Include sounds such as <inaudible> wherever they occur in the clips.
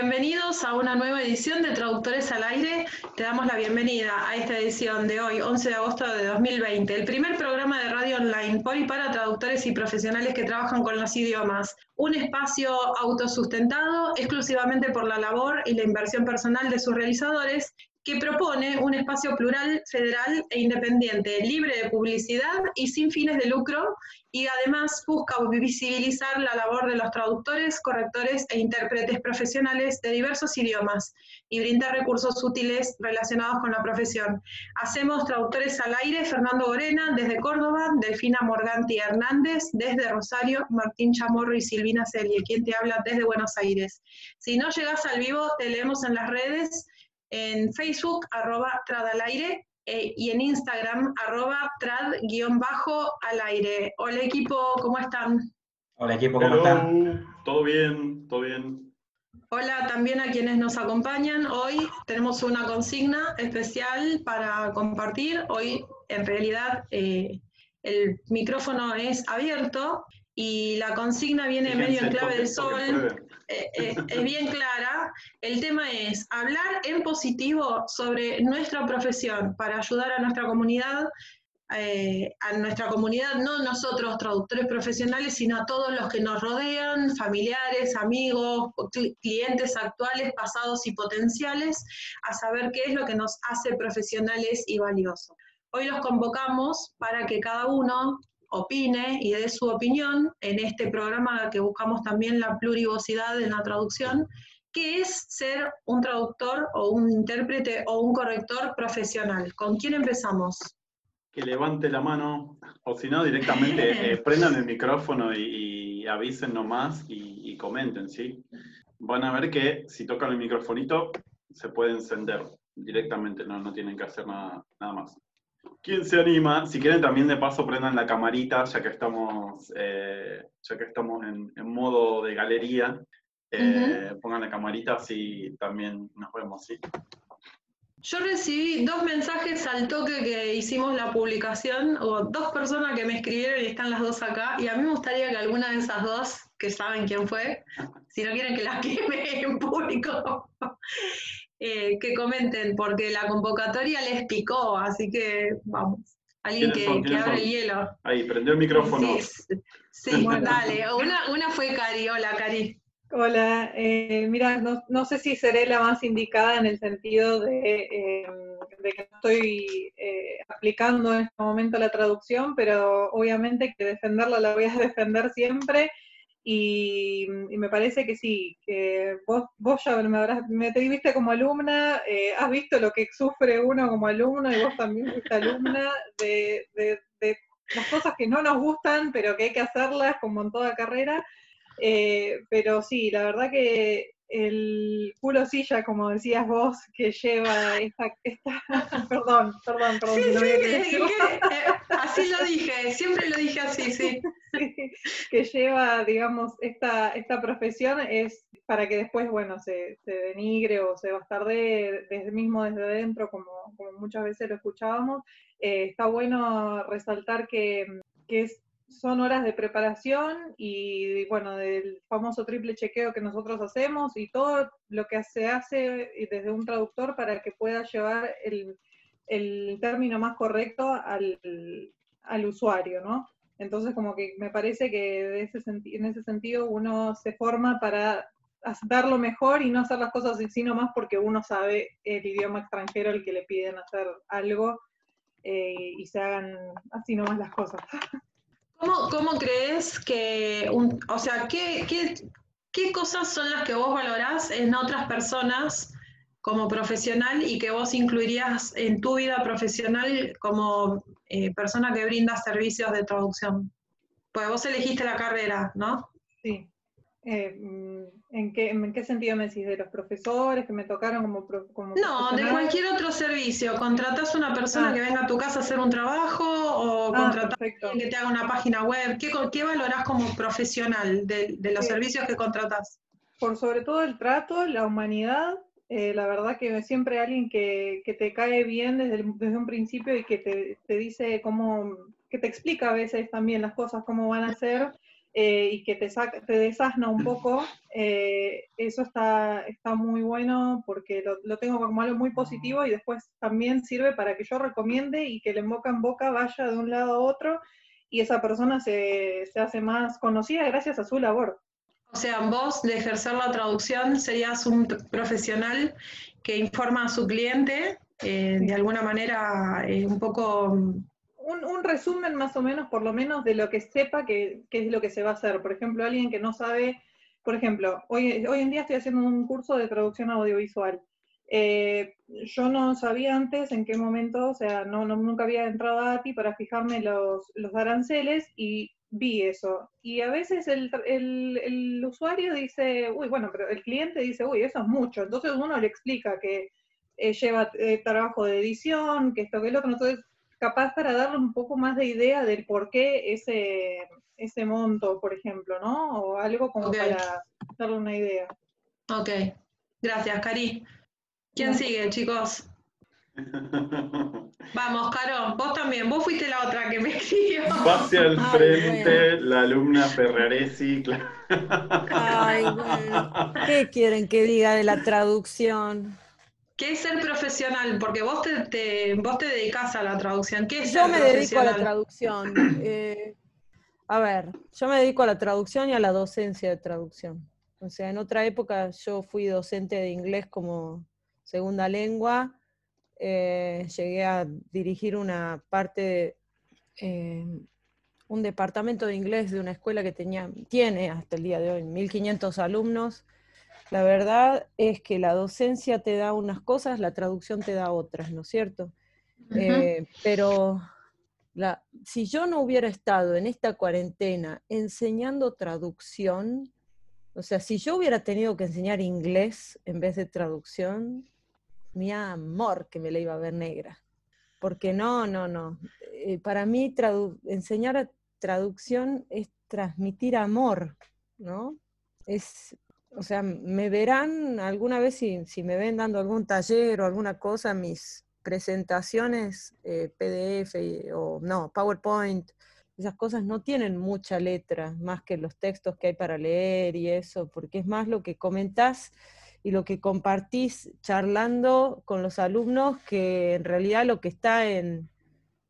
Bienvenidos a una nueva edición de Traductores al Aire. Te damos la bienvenida a esta edición de hoy, 11 de agosto de 2020, el primer programa de radio online por y para traductores y profesionales que trabajan con los idiomas. Un espacio autosustentado exclusivamente por la labor y la inversión personal de sus realizadores que propone un espacio plural, federal e independiente, libre de publicidad y sin fines de lucro, y además busca visibilizar la labor de los traductores, correctores e intérpretes profesionales de diversos idiomas y brindar recursos útiles relacionados con la profesión. Hacemos traductores al aire, Fernando Gorena desde Córdoba, Delfina Morganti Hernández desde Rosario, Martín Chamorro y Silvina Celie, quien te habla desde Buenos Aires. Si no llegas al vivo, te leemos en las redes en Facebook, arroba al aire, eh, y en Instagram, arroba trad-al aire. Hola equipo, ¿cómo están? Hola equipo, ¿cómo están? Todo bien, todo bien. Hola también a quienes nos acompañan. Hoy tenemos una consigna especial para compartir. Hoy en realidad eh, el micrófono es abierto y la consigna viene medio en clave del sol, eh, eh, es bien clara. El tema es hablar en positivo sobre nuestra profesión para ayudar a nuestra comunidad, eh, a nuestra comunidad, no nosotros traductores profesionales, sino a todos los que nos rodean, familiares, amigos, clientes actuales, pasados y potenciales, a saber qué es lo que nos hace profesionales y valiosos. Hoy los convocamos para que cada uno opine y dé su opinión en este programa que buscamos también la plurivocidad en la traducción, ¿qué es ser un traductor o un intérprete o un corrector profesional? ¿Con quién empezamos? Que levante la mano, o si no, directamente <laughs> eh, prendan el micrófono y, avisen nomás y, y, comenten, ¿sí? Van a ver que si tocan el microfonito se puede encender directamente, no, no tienen que hacer nada, nada más. ¿Quién se anima? Si quieren también de paso prendan la camarita, ya que estamos, eh, ya que estamos en, modo de galería. Eh, pongan la camarita así también nos vemos, ¿sí? Yo recibí dos mensajes al toque que hicimos la publicación, o dos personas que me escribieron y están las dos acá, y a mí me gustaría que alguna de esas dos, que saben quién fue, si no quieren que las <laughs> queme en público, eh, que comenten, porque la convocatoria les picó, así que vamos. Alguien que, abre el hielo. Ahí, prendió el micrófono. Sí, <laughs> dale. Una, una fue Cari. Hola, Cari. Hola, eh, mira, no, sé si seré la más indicada en el sentido de, de que estoy eh, aplicando en este momento la traducción, pero obviamente que defenderla la voy a <laughs> defender siempre y, me parece que sí, que vos, vos ya me, habrás, me te viste como alumna, eh, has visto lo que sufre uno como alumno y vos también fuiste alumna de, de, las cosas que no nos gustan, pero que hay que hacerlas como en toda carrera. Eh, pero sí, la verdad que el culo silla, como decías vos, que lleva esta, esta <laughs> perdón, perdón, perdón. Eh, así lo dije, siempre lo dije así, <laughs> sí. que lleva, digamos, esta, esta profesión es para que después, bueno, se, se denigre o se bastarde desde mismo desde dentro, como, como muchas veces lo escuchábamos. Eh, está bueno resaltar que, que es son horas de preparación y, bueno, del famoso triple chequeo que nosotros hacemos y todo lo que se hace desde un traductor para que pueda llevar el, término más correcto al, usuario, ¿no? Entonces, como que me parece que ese en ese sentido uno se forma para darlo mejor y no hacer las cosas así nomás porque uno sabe el idioma extranjero al que le piden hacer algo eh, y se hagan así nomás las cosas. <laughs> ¿Cómo, crees que, o sea, ¿qué, qué, cosas son las que vos valorás en otras personas como profesional y que vos incluirías en tu vida profesional como eh, persona que brinda servicios de traducción? Pues vos elegiste la carrera, ¿no? Sí. Eh, mm, ¿en, qué, ¿En qué sentido me decís? ¿De los profesores que me tocaron como, como No, de cualquier otro servicio. ¿Contratás a una persona ah. que venga a tu casa a hacer un trabajo o ah, contratás a alguien que te haga una página web? ¿Qué, qué valorás como profesional de, los servicios que contratás? Por sobre todo el trato, la humanidad. Eh, la verdad que siempre alguien que, que te cae bien desde, desde un principio y que te, te dice cómo, que te explica a veces también las cosas, cómo van a ser eh, y que te, saca, te desasna un poco, eh, eso está, está muy bueno porque lo, tengo como algo muy positivo y después también sirve para que yo recomiende y que el en boca en boca vaya de un lado a otro y esa persona se, se hace más conocida gracias a su labor. O sea, vos de ejercer la traducción serías un profesional que informa a su cliente eh, de alguna manera un poco un, resumen más o menos, por lo menos, de lo que sepa que, es lo que se va a hacer. Por ejemplo, alguien que no sabe, por ejemplo, hoy, hoy en día estoy haciendo un curso de traducción audiovisual. Eh, yo no sabía antes en qué momento, o sea, no, nunca había entrado a ATI para fijarme los, los aranceles y vi eso. Y a veces el, el, usuario dice, uy, bueno, pero el cliente dice, uy, eso es mucho. Entonces uno le explica que eh, lleva eh, trabajo de edición, que esto, que el otro. Entonces capaz para darle un poco más de idea del por qué ese, ese monto, por ejemplo, ¿no? O algo como para darle una idea. Ok, gracias, Cari. ¿Quién sigue, chicos? <laughs> Vamos, Caro, vos también, vos fuiste la otra que me escribió. Pase al <laughs> frente la alumna Ferraresi. Ay, <laughs> bueno. ¿Qué quieren que diga de la traducción? ¿Qué es ser profesional? Porque vos te, vos te dedicas a la traducción. ¿Qué es yo me dedico a la traducción. Eh, a ver, yo me dedico a la traducción y a la docencia de traducción. O sea, en otra época yo fui docente de inglés como segunda lengua. Eh, llegué a dirigir una parte de eh, un departamento de inglés de una escuela que tenía, tiene hasta el día de hoy 1.500 alumnos la verdad es que la docencia te da unas cosas, la traducción te da otras, ¿no es cierto? Eh, pero si yo no hubiera estado en esta cuarentena enseñando traducción, o sea, si yo hubiera tenido que enseñar inglés en vez de traducción, mi amor que me la iba a ver negra. Porque no, no, no. Eh, para mí enseñar traducción es transmitir amor, ¿no? Es o sea, me verán alguna vez si, me ven dando algún taller o alguna cosa, mis presentaciones eh, PDF o no, PowerPoint, esas cosas no tienen mucha letra, más que los textos que hay para leer y eso, porque es más lo que comentás y lo que compartís charlando con los alumnos que en realidad lo que está en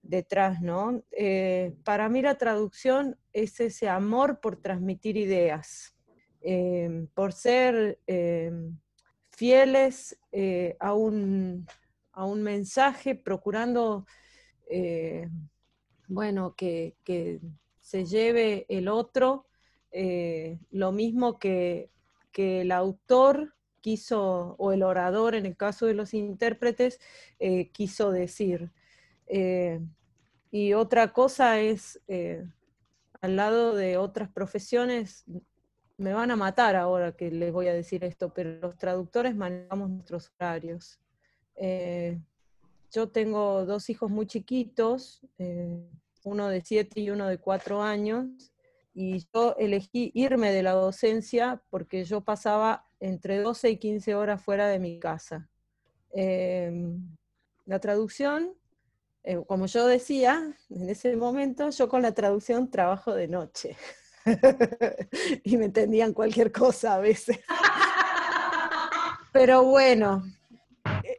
detrás, ¿no? Eh, para mí la traducción es ese amor por transmitir ideas Em, por ser em, fieles eh, a, un, mensaje, procurando, eh, bueno, que, se lleve el otro, eh, lo mismo que, el autor quiso, o el orador en el caso de los intérpretes, quiso decir. y otra cosa es, al lado de otras profesiones, me van a matar ahora que les voy a decir esto, pero los traductores manejamos nuestros horarios. Eh, yo tengo dos hijos muy chiquitos, eh, uno de siete y uno de cuatro años, y yo elegí irme de la docencia porque yo pasaba entre 12 y 15 horas fuera de mi casa. Eh, la traducción, como yo decía, en ese momento yo con la traducción trabajo de noche. <laughs> <laughs> y me entendían cualquier cosa a veces. <laughs> Pero bueno,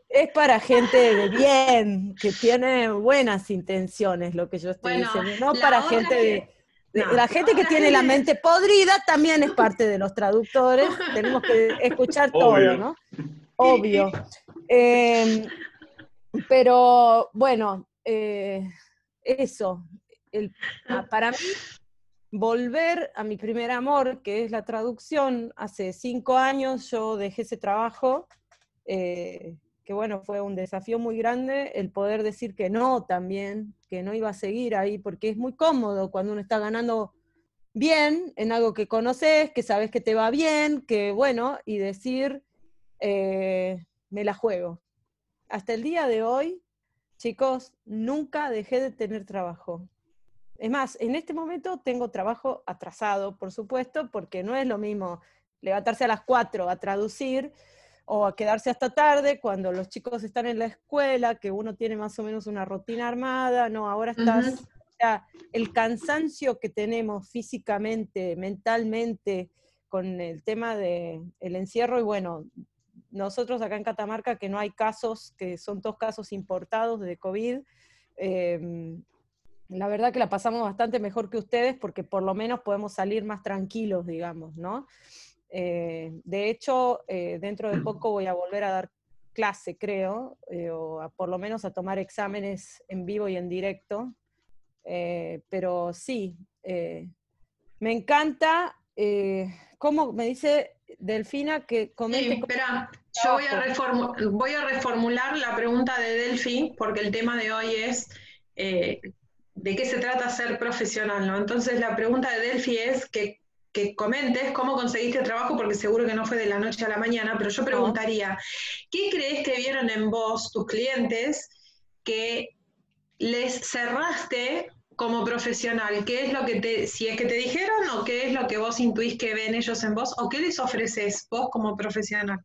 es para gente de bien, que tiene buenas intenciones, lo que yo estoy diciendo, no para gente de... la gente que tiene la mente podrida también es parte de los traductores, tenemos que escuchar todo, ¿no? Obvio. Em, pero bueno, eh, eso, para mí volver a mi primer amor, que es la traducción. Hace cinco años yo dejé ese trabajo, eh, que bueno, fue un desafío muy grande el poder decir que no también, que no iba a seguir ahí, porque es muy cómodo cuando uno está ganando bien en algo que conoces, que sabes que te va bien, que bueno, y decir, eh, me la juego. Hasta el día de hoy, chicos, nunca dejé de tener trabajo. Es más, en este momento tengo trabajo atrasado, por supuesto, porque no es lo mismo levantarse a las 4 a traducir o a quedarse hasta tarde cuando los chicos están en la escuela, que uno tiene más o menos una rutina armada, no, ahora estás sea, el cansancio que tenemos físicamente, mentalmente, con el tema del el encierro, y bueno, nosotros acá en Catamarca, que no hay casos, que son dos casos importados de COVID, em, la verdad que la pasamos bastante mejor que ustedes porque por lo menos podemos salir más tranquilos, digamos, ¿no? Eh, de hecho, eh, dentro de poco voy a volver a dar clase, creo, eh, o por lo menos a tomar exámenes en vivo y en directo. pero sí, me encanta, ¿cómo me dice Delfina que comente? Sí, espera, yo voy a, voy a, reformular la pregunta de Delfi, porque el tema de hoy es de qué se trata ser profesional, ¿no? Entonces la pregunta de Delphi es que, comentes cómo conseguiste trabajo, porque seguro que no fue de la noche a la mañana, pero yo preguntaría, ¿qué crees que vieron en vos, tus clientes, que les cerraste como profesional? ¿Qué es lo que te, si es que te dijeron o qué es lo que vos intuís que ven ellos en vos o qué les ofreces vos como profesional?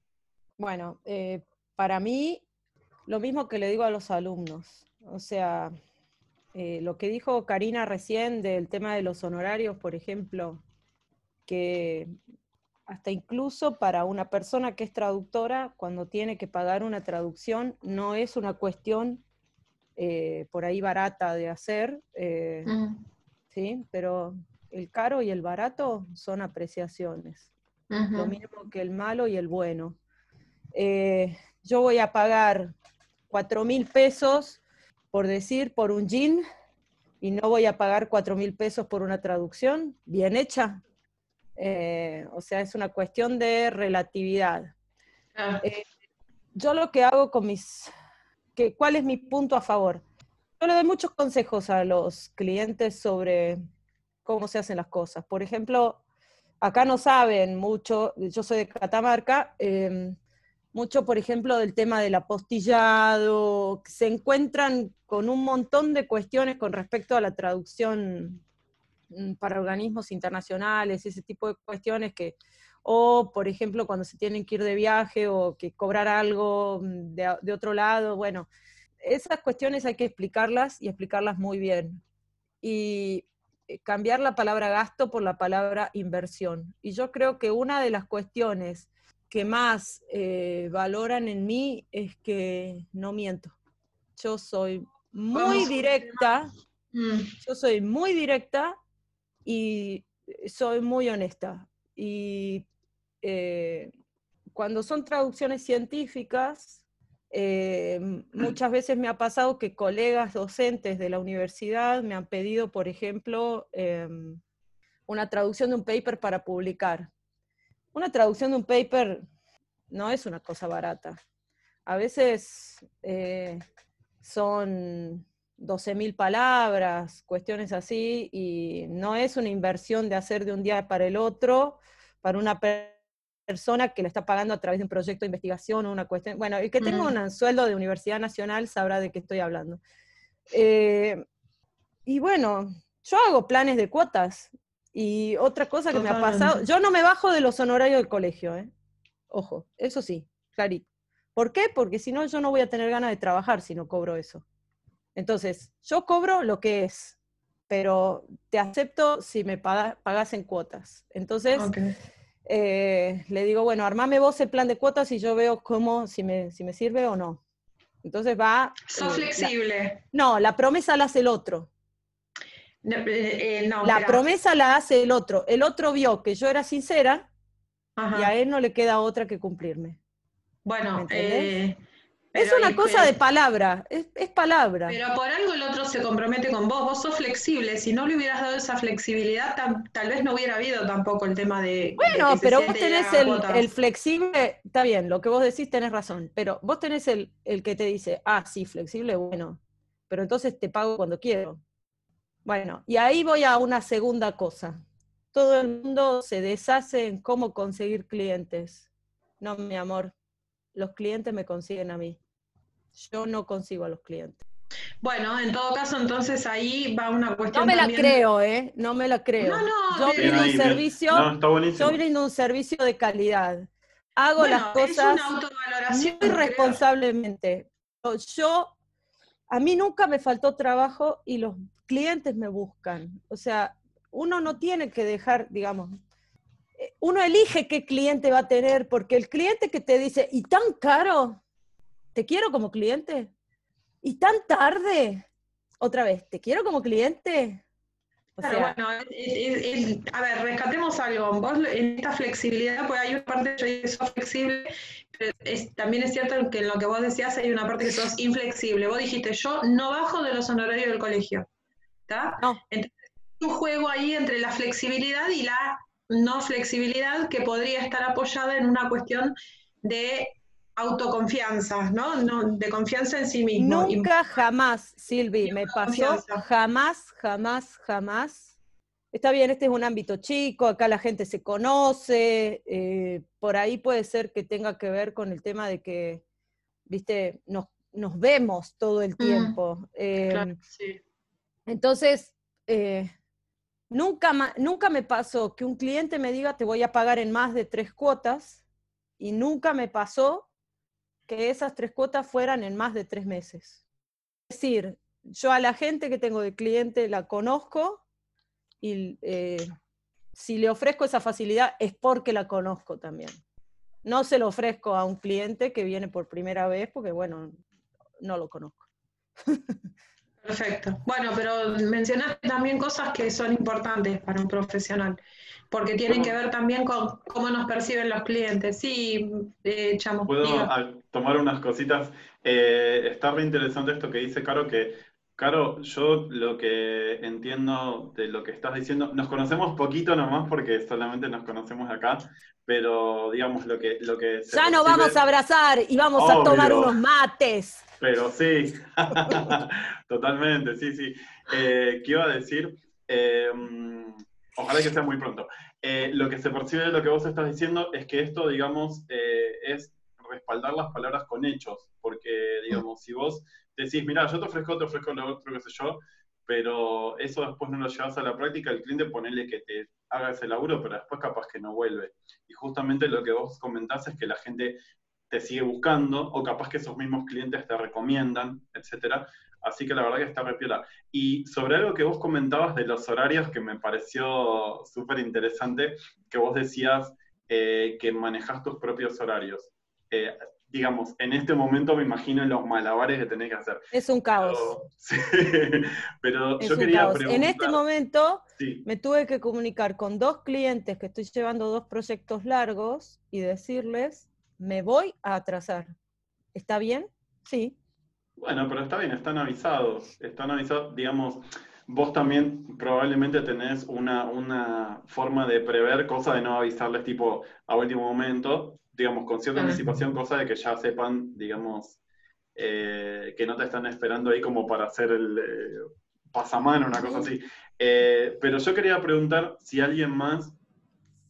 Bueno, eh, para mí, lo mismo que le digo a los alumnos, o sea, eh, lo que dijo Karina recién del tema de los honorarios, por ejemplo, que hasta incluso para una persona que es traductora, cuando tiene que pagar una traducción, no es una cuestión eh, por ahí barata de hacer, eh, ¿sí? pero el caro y el barato son apreciaciones, lo mismo que el malo y el bueno. yo voy a pagar cuatro mil pesos por decir, por un jean y no voy a pagar cuatro mil pesos por una traducción bien hecha. Eh, o sea, es una cuestión de relatividad. Ah. Eh, yo lo que hago con mis, que, ¿cuál es mi punto a favor? Yo le doy muchos consejos a los clientes sobre cómo se hacen las cosas. Por ejemplo, acá no saben mucho, yo soy de Catamarca, em, mucho, por ejemplo, del tema del apostillado, se encuentran con un montón de cuestiones con respecto a la traducción mm, para organismos internacionales, ese tipo de cuestiones que, o por ejemplo, cuando se tienen que ir de viaje o que cobrar algo mm, de, de otro lado, bueno, esas cuestiones hay que explicarlas y explicarlas muy bien. Y eh, cambiar la palabra gasto por la palabra inversión. Y yo creo que una de las cuestiones que más eh, valoran en mí es que no miento. Yo soy muy directa, mm. yo soy muy directa y soy muy honesta. Y eh, cuando son traducciones científicas, eh, muchas veces me ha pasado que colegas docentes de la universidad me han pedido, por ejemplo, em, una traducción de un paper para publicar una traducción de un paper no es una cosa barata. A veces eh, son 12.000 palabras, cuestiones así, y no es una inversión de hacer de un día para el otro para una persona que le está pagando a través de un proyecto de investigación o una cuestión. Bueno, el que tenga un sueldo de Universidad Nacional sabrá de qué estoy hablando. Eh, y bueno, yo hago planes de cuotas. Y otra cosa que me ha pasado, yo no me bajo de los honorarios del colegio, ¿eh? Ojo, eso sí, clarito. ¿Por qué? Porque si no, yo no voy a tener ganas de trabajar si no cobro eso. Entonces, yo cobro lo que es, pero te acepto si me pagas, en cuotas. Entonces, eh, le digo, bueno, armame vos el plan de cuotas y yo veo cómo, si me, si me sirve o no. Entonces va... Sos eh, flexible. no, la promesa la hace el otro. Eh, eh, la promesa la hace el otro. El otro vio que yo era sincera y a él no le queda otra que cumplirme. Bueno, eh, es una cosa de palabra, es, palabra. Pero por algo el otro se compromete con vos, vos sos flexible, si no le hubieras dado esa flexibilidad, tal vez no hubiera habido tampoco el tema de... Bueno, pero vos tenés el, flexible, está bien, lo que vos decís tenés razón, pero vos tenés el, el que te dice, ah, sí, flexible, bueno, pero entonces te pago cuando quiero. Bueno, y ahí voy a una segunda cosa. Todo el mundo se deshace en cómo conseguir clientes. No, mi amor, los clientes me consiguen a mí. Yo no consigo a los clientes. Bueno, en todo caso, entonces ahí va una cuestión. No me la creo, ¿eh? No me la creo. No, no, yo brindo un servicio, yo brindo un servicio de calidad. Hago las cosas muy responsablemente. Yo a mí nunca me faltó trabajo y los clientes me buscan. O sea, uno no tiene que dejar, digamos, eh, uno elige qué cliente va a tener, porque el cliente que te dice, y tan caro, te quiero como cliente, y tan tarde, otra vez, te quiero como cliente. O sea, bueno, a ver, rescatemos algo. Vos en esta flexibilidad, pues hay una parte que sos flexible, también es cierto que en lo que vos decías hay una parte que sos inflexible. Vos dijiste, yo no bajo de los honorarios del colegio. ¿Está? No. Entonces, un juego ahí entre la flexibilidad y la no flexibilidad que podría estar apoyada en una cuestión de autoconfianza, ¿no? no de confianza en sí mismo. Nunca, jamás, Silvi, me pasó, jamás, jamás, jamás. Está bien, este es un ámbito chico, acá la gente se conoce, eh, por ahí puede ser que tenga que ver con el tema de que, viste, nos, nos vemos todo el mm, tiempo. Em, entonces, eh, nunca, nunca me pasó que un cliente me diga te voy a pagar en más de tres cuotas y nunca me pasó que esas tres cuotas fueran en más de tres meses. Es decir, yo a la gente que tengo de cliente la conozco y eh, si le ofrezco esa facilidad es porque la conozco también. No se lo ofrezco a un cliente que viene por primera vez porque, bueno, no lo conozco. <laughs> Perfecto. Bueno, pero mencionaste también cosas que son importantes para un profesional, porque tienen que ver también con cómo nos perciben los clientes. Sí, eh, Chamo. Puedo tomar unas cositas. Eh, está re interesante esto que dice Caro, que Caro, yo lo que entiendo de lo que estás diciendo, nos conocemos poquito nomás porque solamente nos conocemos acá, pero digamos lo que... Lo que ya nos vamos a abrazar y vamos a tomar unos mates. Pero sí, <laughs> totalmente, sí, sí. Eh, ¿Qué iba a decir? Eh, ojalá que sea muy pronto. Eh, lo que se percibe de lo que vos estás diciendo es que esto, digamos, es respaldar las palabras con hechos, porque, digamos, si vos decís, mira, yo te ofrezco, te ofrezco lo otro, qué sé yo, pero eso después no lo llevas a la práctica, el cliente ponele que te haga ese laburo, pero después capaz que no vuelve. Y justamente lo que vos comentás es que la gente te sigue buscando, o capaz que esos mismos clientes te recomiendan, etcétera. Así que la verdad que está repiola. Y sobre algo que vos comentabas de los horarios, que me pareció súper interesante, que vos decías eh, que manejas tus propios horarios. Eh, digamos, en este momento me imagino los malabares que tenés que hacer. Es un caos. <laughs> Pero, yo quería preguntar. En este momento me tuve que comunicar con dos clientes que estoy llevando dos proyectos largos y decirles, me voy a atrasar. ¿Está bien? Sí. Bueno, pero está bien, están avisados. Están avisados, digamos, vos también probablemente tenés una, una forma de prever, cosa de no avisarles tipo a último momento, digamos, con cierta anticipación, cosa de que ya sepan, digamos, eh, que no te están esperando ahí como para hacer el eh, pasamano, una cosa así. Eh, pero yo quería preguntar si alguien más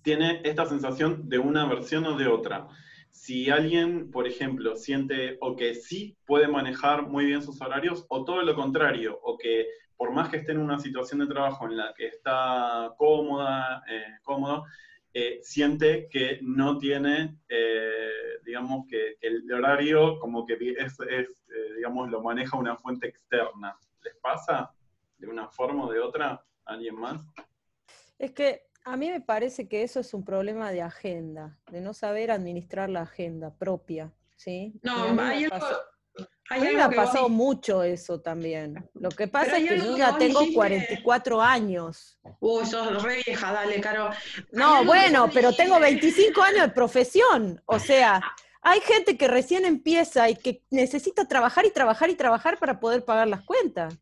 tiene esta sensación de una versión o de otra. Si alguien, por ejemplo, siente o que sí puede manejar muy bien sus horarios, o todo lo contrario, o que por más que esté en una situación de trabajo en la que está cómoda, cómodo, eh, siente que no tiene, eh, digamos, que, el horario como que es, eh, digamos, lo maneja una fuente externa. ¿Les pasa de una forma o de otra a alguien más? Es que a mí me parece que eso es un problema de agenda, de no saber administrar la agenda propia, ¿sí? No, hay a mí me ha pasado mucho eso también. Lo que pasa es que yo ya tengo 44 años. Uy, sos re vieja, dale, Caro. No, bueno, pero tengo 25 años de profesión. O sea, hay gente que recién empieza y que necesita trabajar y trabajar y trabajar para poder pagar las cuentas.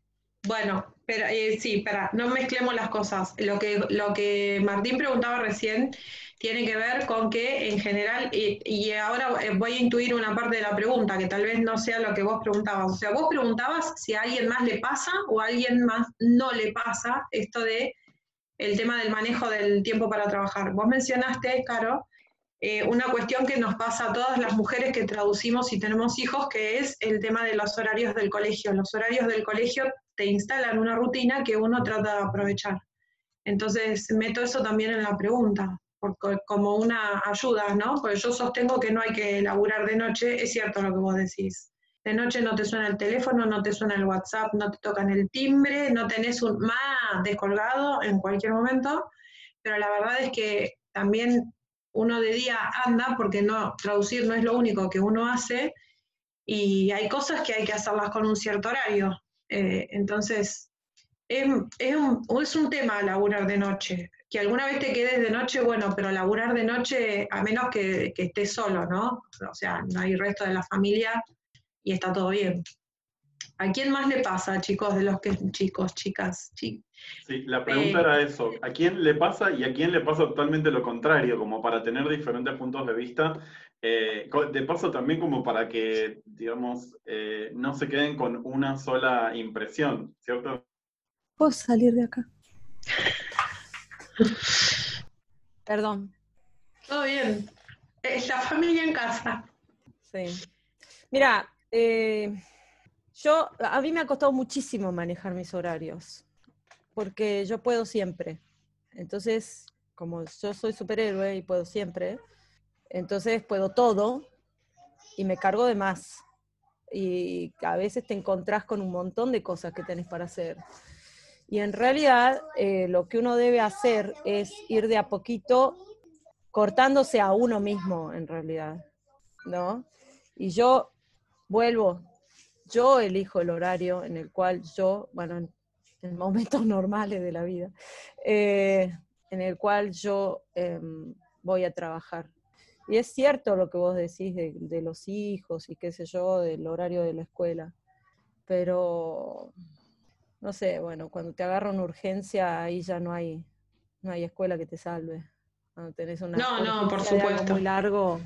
Bueno, pero eh, sí, espera, no mezclemos las cosas. Lo que, lo que Martín preguntaba recién tiene que ver con que en general, y, ahora eh, voy a intuir una parte de la pregunta, que tal vez no sea lo que vos preguntabas. O sea, vos preguntabas si a alguien más le pasa o a alguien más no le pasa esto de el tema del manejo del tiempo para trabajar. Vos mencionaste, Caro, eh, una cuestión que nos pasa a todas las mujeres que traducimos y tenemos hijos, que es el tema de los horarios del colegio. Los horarios del colegio te instalan una rutina que uno trata de aprovechar. Entonces, meto eso también en la pregunta como una ayuda, ¿no? Porque yo sostengo que no hay que laburar de noche, es cierto lo que vos decís. De noche no te suena el teléfono, no te suena el WhatsApp, no te tocan el timbre, no tenés un más descolgado en cualquier momento, pero la verdad es que también uno de día anda porque no traducir no es lo único que uno hace y hay cosas que hay que hacerlas con un cierto horario. Eh, entonces, es, es, un, es un tema laburar de noche. Que alguna vez te quedes de noche, bueno, pero laburar de noche, a menos que, que estés solo, ¿no? O sea, no hay resto de la familia y está todo bien. ¿A quién más le pasa, chicos, de los que chicos, chicas? Sí, la pregunta eh, era eso. ¿A quién le pasa y a quién le pasa totalmente lo contrario? Como para tener diferentes puntos de vista. Eh, de paso también como para que, digamos, eh, no se queden con una sola impresión, ¿cierto? ¿Puedo salir de acá? <laughs> Perdón. Todo bien. Es la familia en casa. Sí. Mira, eh, yo, a mí me ha costado muchísimo manejar mis horarios, porque yo puedo siempre. Entonces, como yo soy superhéroe y puedo siempre, entonces puedo todo y me cargo de más. Y a veces te encontrás con un montón de cosas que tenés para hacer. Y en realidad eh, lo que uno debe hacer es ir de a poquito cortándose a uno mismo, en realidad, ¿no? Y yo vuelvo, yo elijo el horario en el cual yo, bueno, en, momentos <laughs> normales de la vida, eh, en el cual yo em, voy a trabajar. Y es cierto lo que vos decís de, de, los hijos y qué sé yo, del horario de la escuela, pero no sé, bueno, cuando te agarra una urgencia, ahí ya no hay, no hay escuela que te salve. Cuando tenés una no, no, por supuesto. muy largo,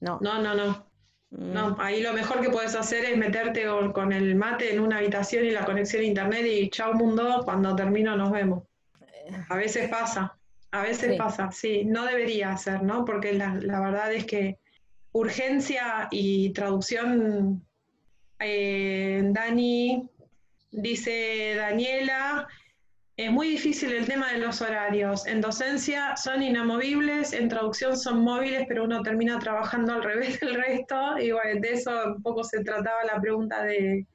no. No, no, no. No, mm. ahí lo mejor que puedes hacer es meterte con, el mate en una habitación y la conexión a internet y chao mundo, cuando termino nos vemos. A veces pasa, a veces pasa, sí, no debería ser, ¿no? Porque la, la verdad es que urgencia y traducción, eh, Dani, Dice Daniela, es muy difícil el tema de los horarios. En docencia son inamovibles, en traducción son móviles, pero uno termina trabajando al revés del resto. Y bueno, de eso un poco se trataba la pregunta de,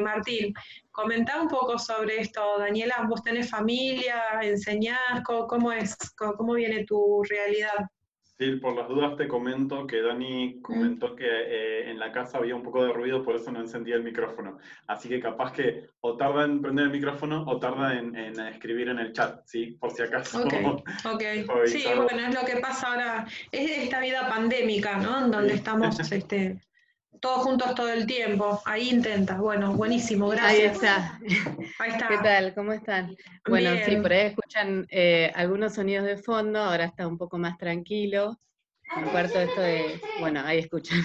Martín. Comentá un poco sobre esto, Daniela. ¿Vos tenés familia? ¿Enseñás? ¿Cómo, es? cómo viene tu realidad? Sí, por las dudas te comento que Dani comentó que eh, en la casa había un poco de ruido, por eso no encendía el micrófono. Así que capaz que o tarda en prender el micrófono o tarda en, escribir en el chat, ¿sí? Por si acaso. Ok, <laughs> Sí, bueno, es lo que pasa ahora. Es esta vida pandémica, ¿no? En donde estamos <laughs> este, todos juntos todo el tiempo. Ahí intenta. Bueno, buenísimo, gracias. Ahí está. Ahí está. <laughs> ¿Qué tal? ¿Cómo están? Bueno, sí, por ahí escuchan eh, algunos sonidos de fondo, ahora está un poco más tranquilo. cuarto esto de, bueno, ahí escuchan.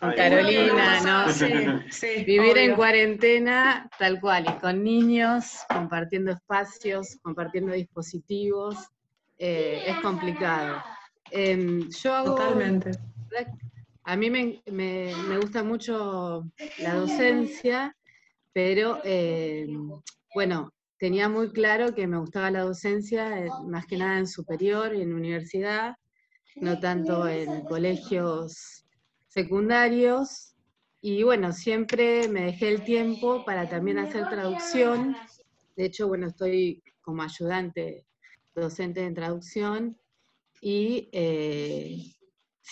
Con Carolina, ¿no? Sí, sí, Vivir en cuarentena, tal cual, y con niños, compartiendo espacios, compartiendo dispositivos, eh, es complicado. Em, yo hago Totalmente. A mí me, gusta mucho la docencia, pero eh, bueno, tenía muy claro que me gustaba la docencia, eh, más que nada en superior, en universidad, no tanto en colegios secundarios. Y bueno, siempre me dejé el tiempo para también hacer traducción. De hecho, bueno, estoy como ayudante docente en traducción y eh,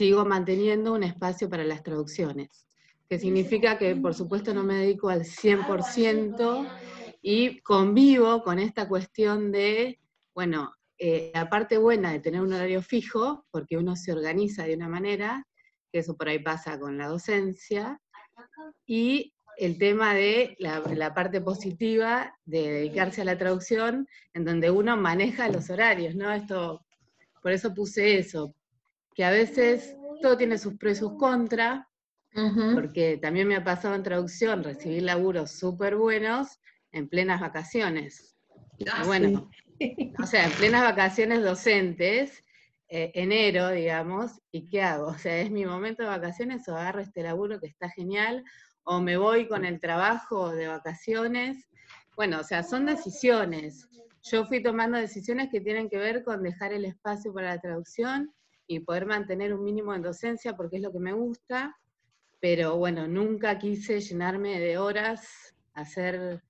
sigo manteniendo un espacio para las traducciones, que significa que por supuesto no me dedico al 100% y convivo con esta cuestión de, bueno, eh, la parte buena de tener un horario fijo, porque uno se organiza de una manera, que eso por ahí pasa con la docencia, y el tema de la, la, parte positiva de dedicarse a la traducción, en donde uno maneja los horarios, ¿no? Esto, por eso puse eso, que a veces todo tiene sus pros y sus contras, porque también me ha pasado en traducción recibir laburos súper buenos en plenas vacaciones. Ah, bueno, o sea, en plenas vacaciones docentes, eh, enero, digamos, ¿y qué hago? O sea, ¿es mi momento de vacaciones o agarro este laburo que está genial? ¿O me voy con el trabajo de vacaciones? Bueno, o sea, son decisiones. Yo fui tomando decisiones que tienen que ver con dejar el espacio para la traducción y poder mantener un mínimo en docencia porque es lo que me gusta. pero bueno, nunca quise llenarme de horas, hacer,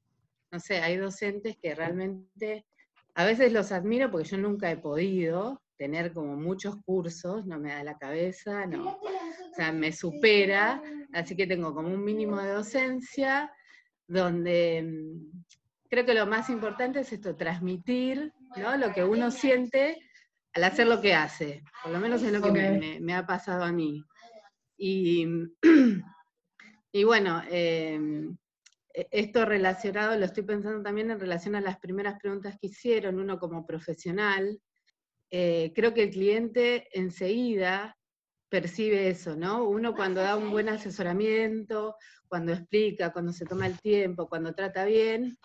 no sé, hay docentes que realmente, a veces los admiro porque yo nunca he podido tener como muchos cursos, no me da la cabeza, no, o sea, me supera, así que tengo como un mínimo de docencia, donde mm, creo que lo más importante es esto, transmitir ¿no? lo que uno siente al hacer lo que hace, por lo menos es lo que me, ha pasado a mí. Y, <clears throat> y bueno, em, e, esto relacionado, lo estoy pensando también en relación a las primeras preguntas que hicieron, uno como profesional, eh, creo que el cliente enseguida percibe eso, ¿no? Uno cuando da un buen asesoramiento, cuando explica, cuando se toma el tiempo, cuando trata bien,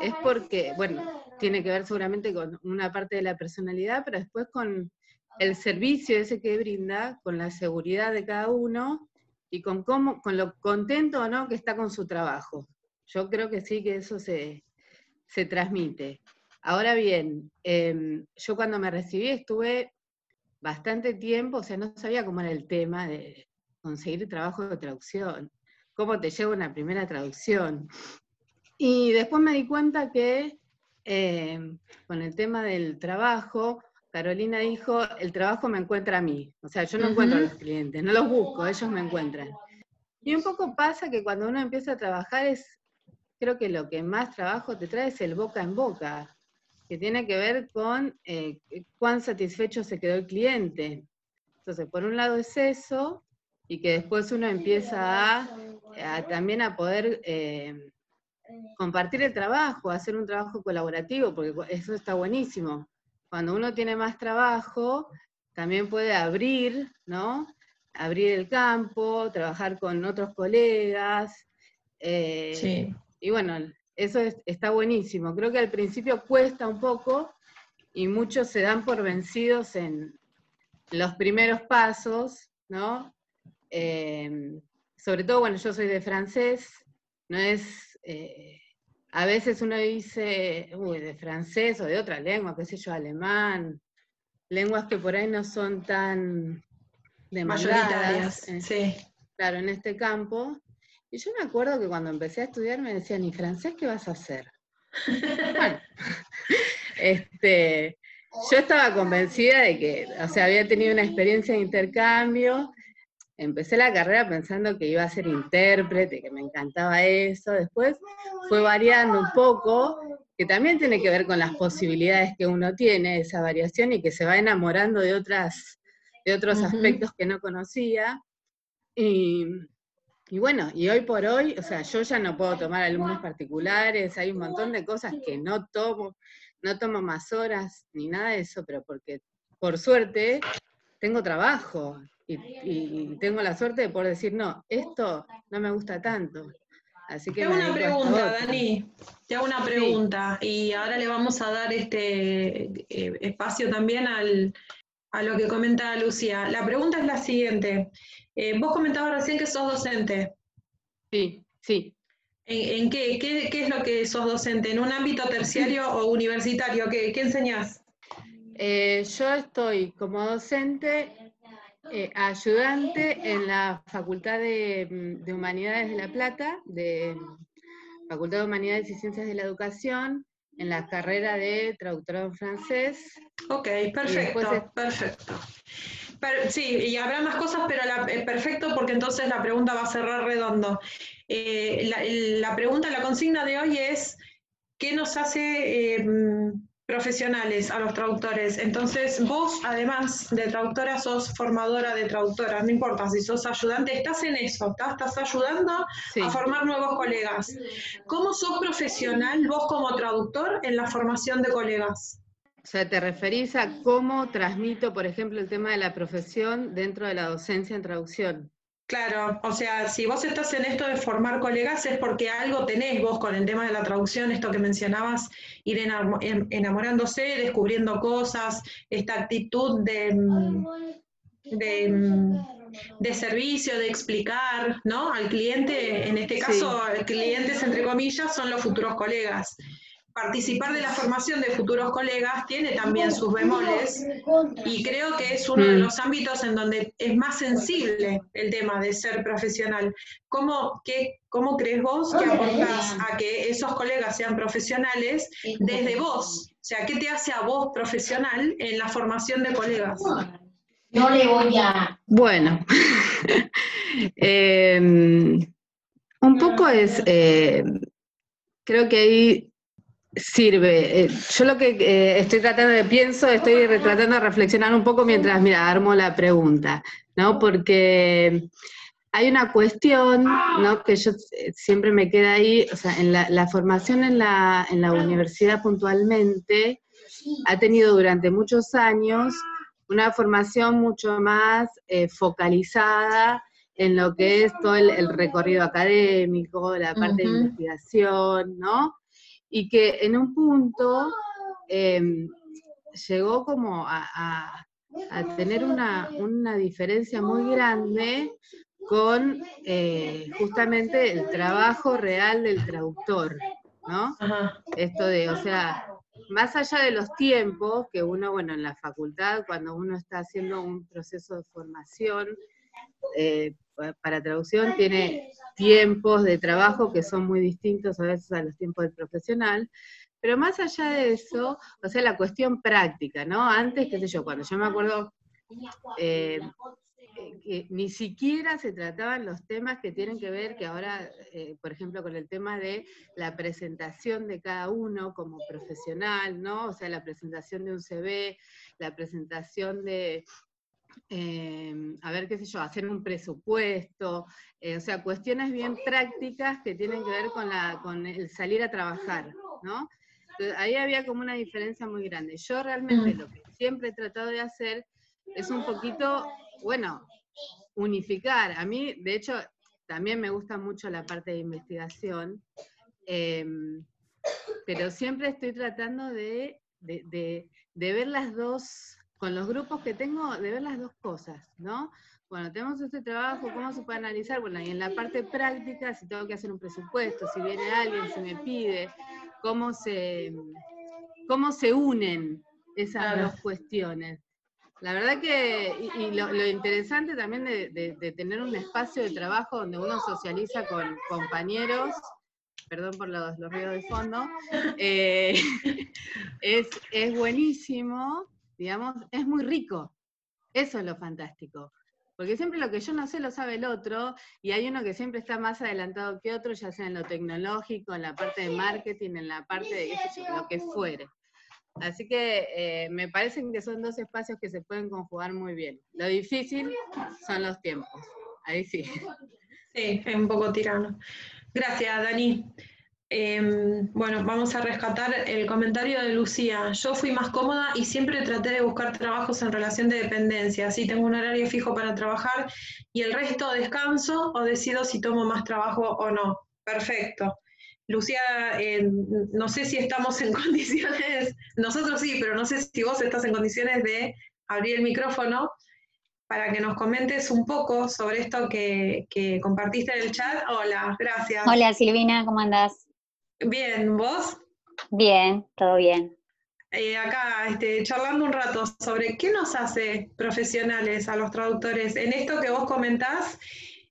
es porque, bueno, tiene que ver seguramente con una parte de la personalidad, pero después con el servicio ese que brinda, con la seguridad de cada uno y con cómo, con lo contento o no que está con su trabajo. Yo creo que sí que eso se, transmite. Ahora bien, em, yo cuando me recibí estuve bastante tiempo, o sea, no sabía cómo era el tema de conseguir trabajo de traducción, cómo te lleva una primera traducción. Y después me di cuenta que em, con el tema del trabajo, Carolina dijo, el trabajo me encuentra a mí. O sea, yo no encuentro a los clientes, no los busco, ellos me encuentran. Y un poco pasa que cuando uno empieza a trabajar es, creo que lo que más trabajo te trae es el boca en boca, que tiene que ver con eh, cuán satisfecho se quedó el cliente. Entonces, por un lado es eso, y que después uno empieza a, también a poder eh, compartir el trabajo, hacer un trabajo colaborativo, porque eso está buenísimo cuando uno tiene más trabajo, también puede abrir, ¿no? Abrir el campo, trabajar con otros colegas. Eh, sí. Y bueno, eso está buenísimo. Creo que al principio cuesta un poco y muchos se dan por vencidos en los primeros pasos, ¿no? Eh, sobre todo, bueno, yo soy de francés, no es... Eh, a veces uno dice, uy, de francés o de otra lengua, qué sé yo, alemán, lenguas que por ahí no son tan demandadas. Sí. Claro, en este campo. Y yo me acuerdo que cuando empecé a estudiar me decían, ¿y francés qué vas a hacer? bueno, <laughs> este, yo estaba convencida de que, o sea, había tenido una experiencia de intercambio empecé la carrera pensando que iba a ser intérprete, que me encantaba eso, después fue variando un poco, que también tiene que ver con las posibilidades que uno tiene, esa variación, y que se va enamorando de, otras, de otros aspectos que no conocía. Y, y, bueno, y hoy por hoy, o sea, yo ya no puedo tomar alumnos particulares, hay un montón de cosas que no tomo, no tomo más horas ni nada de eso, pero porque por suerte tengo trabajo, y, tengo la suerte de poder decir, no, esto no me gusta tanto. Así que te hago una pregunta, Dani. Te hago una pregunta. Y ahora le vamos a dar este eh, espacio también al, a lo que comenta Lucía. La pregunta es la siguiente. Eh, vos comentabas recién que sos docente. Sí, sí. ¿En, qué, qué, es lo que sos docente? ¿En un ámbito terciario o universitario? ¿Qué, qué enseñás? Eh, yo estoy como docente eh, ayudante en la Facultad de, Humanidades de La Plata, de Facultad de Humanidades y Ciencias de la Educación, en la carrera de traductorado en francés. Ok, perfecto, perfecto. sí, y habrá más cosas, pero eh, perfecto porque entonces la pregunta va a cerrar redondo. Eh, la, pregunta, la consigna de hoy es, ¿qué nos hace profesionales a los traductores. Entonces, vos, además de traductora, sos formadora de traductoras. No importa si sos ayudante, estás en eso, estás ayudando a formar nuevos colegas. ¿Cómo sos profesional vos como traductor en la formación de colegas? O sea, ¿te referís a cómo transmito, por ejemplo, el tema de la profesión dentro de la docencia en traducción? Claro, o sea, si vos estás en esto de formar colegas es porque algo tenés vos con el tema de la traducción, esto que mencionabas, ir enamorándose, descubriendo cosas, esta actitud de, de, servicio, de explicar, ¿no? Al cliente, en este caso, clientes entre comillas son los futuros colegas. Participar de la formación de futuros colegas tiene también sus bemoles y creo que es uno de mm. los ámbitos en donde es más sensible el tema de ser profesional. ¿Cómo, qué, cómo crees vos que aportás a que esos colegas sean profesionales desde vos? O sea, ¿qué te hace a vos profesional en la formación de colegas? No le voy a... Bueno, <laughs> em, un poco es, eh, creo que ahí sirve. Eh, yo lo que eh, estoy tratando de pienso, estoy tratando de reflexionar un poco mientras, mira, armo la pregunta, ¿no? Porque hay una cuestión, ¿no? Que yo eh, siempre me queda ahí, o sea, en la, formación en la, en la universidad puntualmente ha tenido durante muchos años una formación mucho más focalizada en lo que es todo el, recorrido académico, la parte de investigación, ¿no? Y que en un punto em, llegó como a, tener una, diferencia muy grande con eh, justamente el trabajo real del traductor, ¿no? Esto de, o sea, más allá de los tiempos que uno, bueno, en la facultad, cuando uno está haciendo un proceso de formación, eh, para traducción tiene tiempos de trabajo que son muy distintos a veces a los tiempos del profesional, pero más allá de eso, o sea, la cuestión práctica, ¿no? Antes, qué sé yo, cuando yo me acuerdo eh, que ni siquiera se trataban los temas que tienen que ver, que ahora, eh, por ejemplo, con el tema de la presentación de cada uno como profesional, ¿no? O sea, la presentación de un CV, la presentación de, Em, a ver qué sé yo, hacer un presupuesto, eh, o sea, cuestiones bien prácticas que tienen que ver con, la, con el salir a trabajar, ¿no? ahí había como una diferencia muy grande. Yo realmente lo que siempre he tratado de hacer es un poquito, bueno, unificar. A mí, de hecho, también me gusta mucho la parte de investigación, em, pero siempre estoy tratando de, de ver las dos con los grupos que tengo, de ver las dos cosas, ¿no? Bueno, tenemos este trabajo, ¿cómo se puede analizar? Bueno, y en la parte práctica, si tengo que hacer un presupuesto, si viene alguien, si me pide, cómo se, cómo se unen esas dos cuestiones. La verdad que, y, lo, interesante también de, tener un espacio de trabajo donde uno socializa con compañeros, perdón por los, ruidos de fondo, eh, <laughs> es, es buenísimo digamos, es muy rico. Eso es lo fantástico. Porque siempre lo que yo no sé lo sabe el otro, y hay uno que siempre está más adelantado que otro, ya sea en lo tecnológico, en la parte de marketing, en la parte de lo que fuere. Así que eh, me parecen que son dos espacios que se pueden conjugar muy bien. Lo difícil son los tiempos. Ahí sí. Sí, es un poco tirano. Gracias, Dani. Em, bueno, vamos a rescatar el comentario de Lucía. Yo fui más cómoda y siempre traté de buscar trabajos en relación de dependencia. Así tengo un horario fijo para trabajar y el resto descanso o decido si tomo más trabajo o no. Perfecto. Lucía, no sé si estamos en <laughs> condiciones, nosotros sí, pero no sé si vos estás en condiciones de abrir el micrófono para que nos comentes un poco sobre esto que, que compartiste en el chat. Hola, gracias. Hola Silvina, ¿cómo andás? Bien, ¿vos? Bien, todo bien. Eh, acá este, charlando un rato sobre qué nos hace profesionales a los traductores. En esto que vos comentás,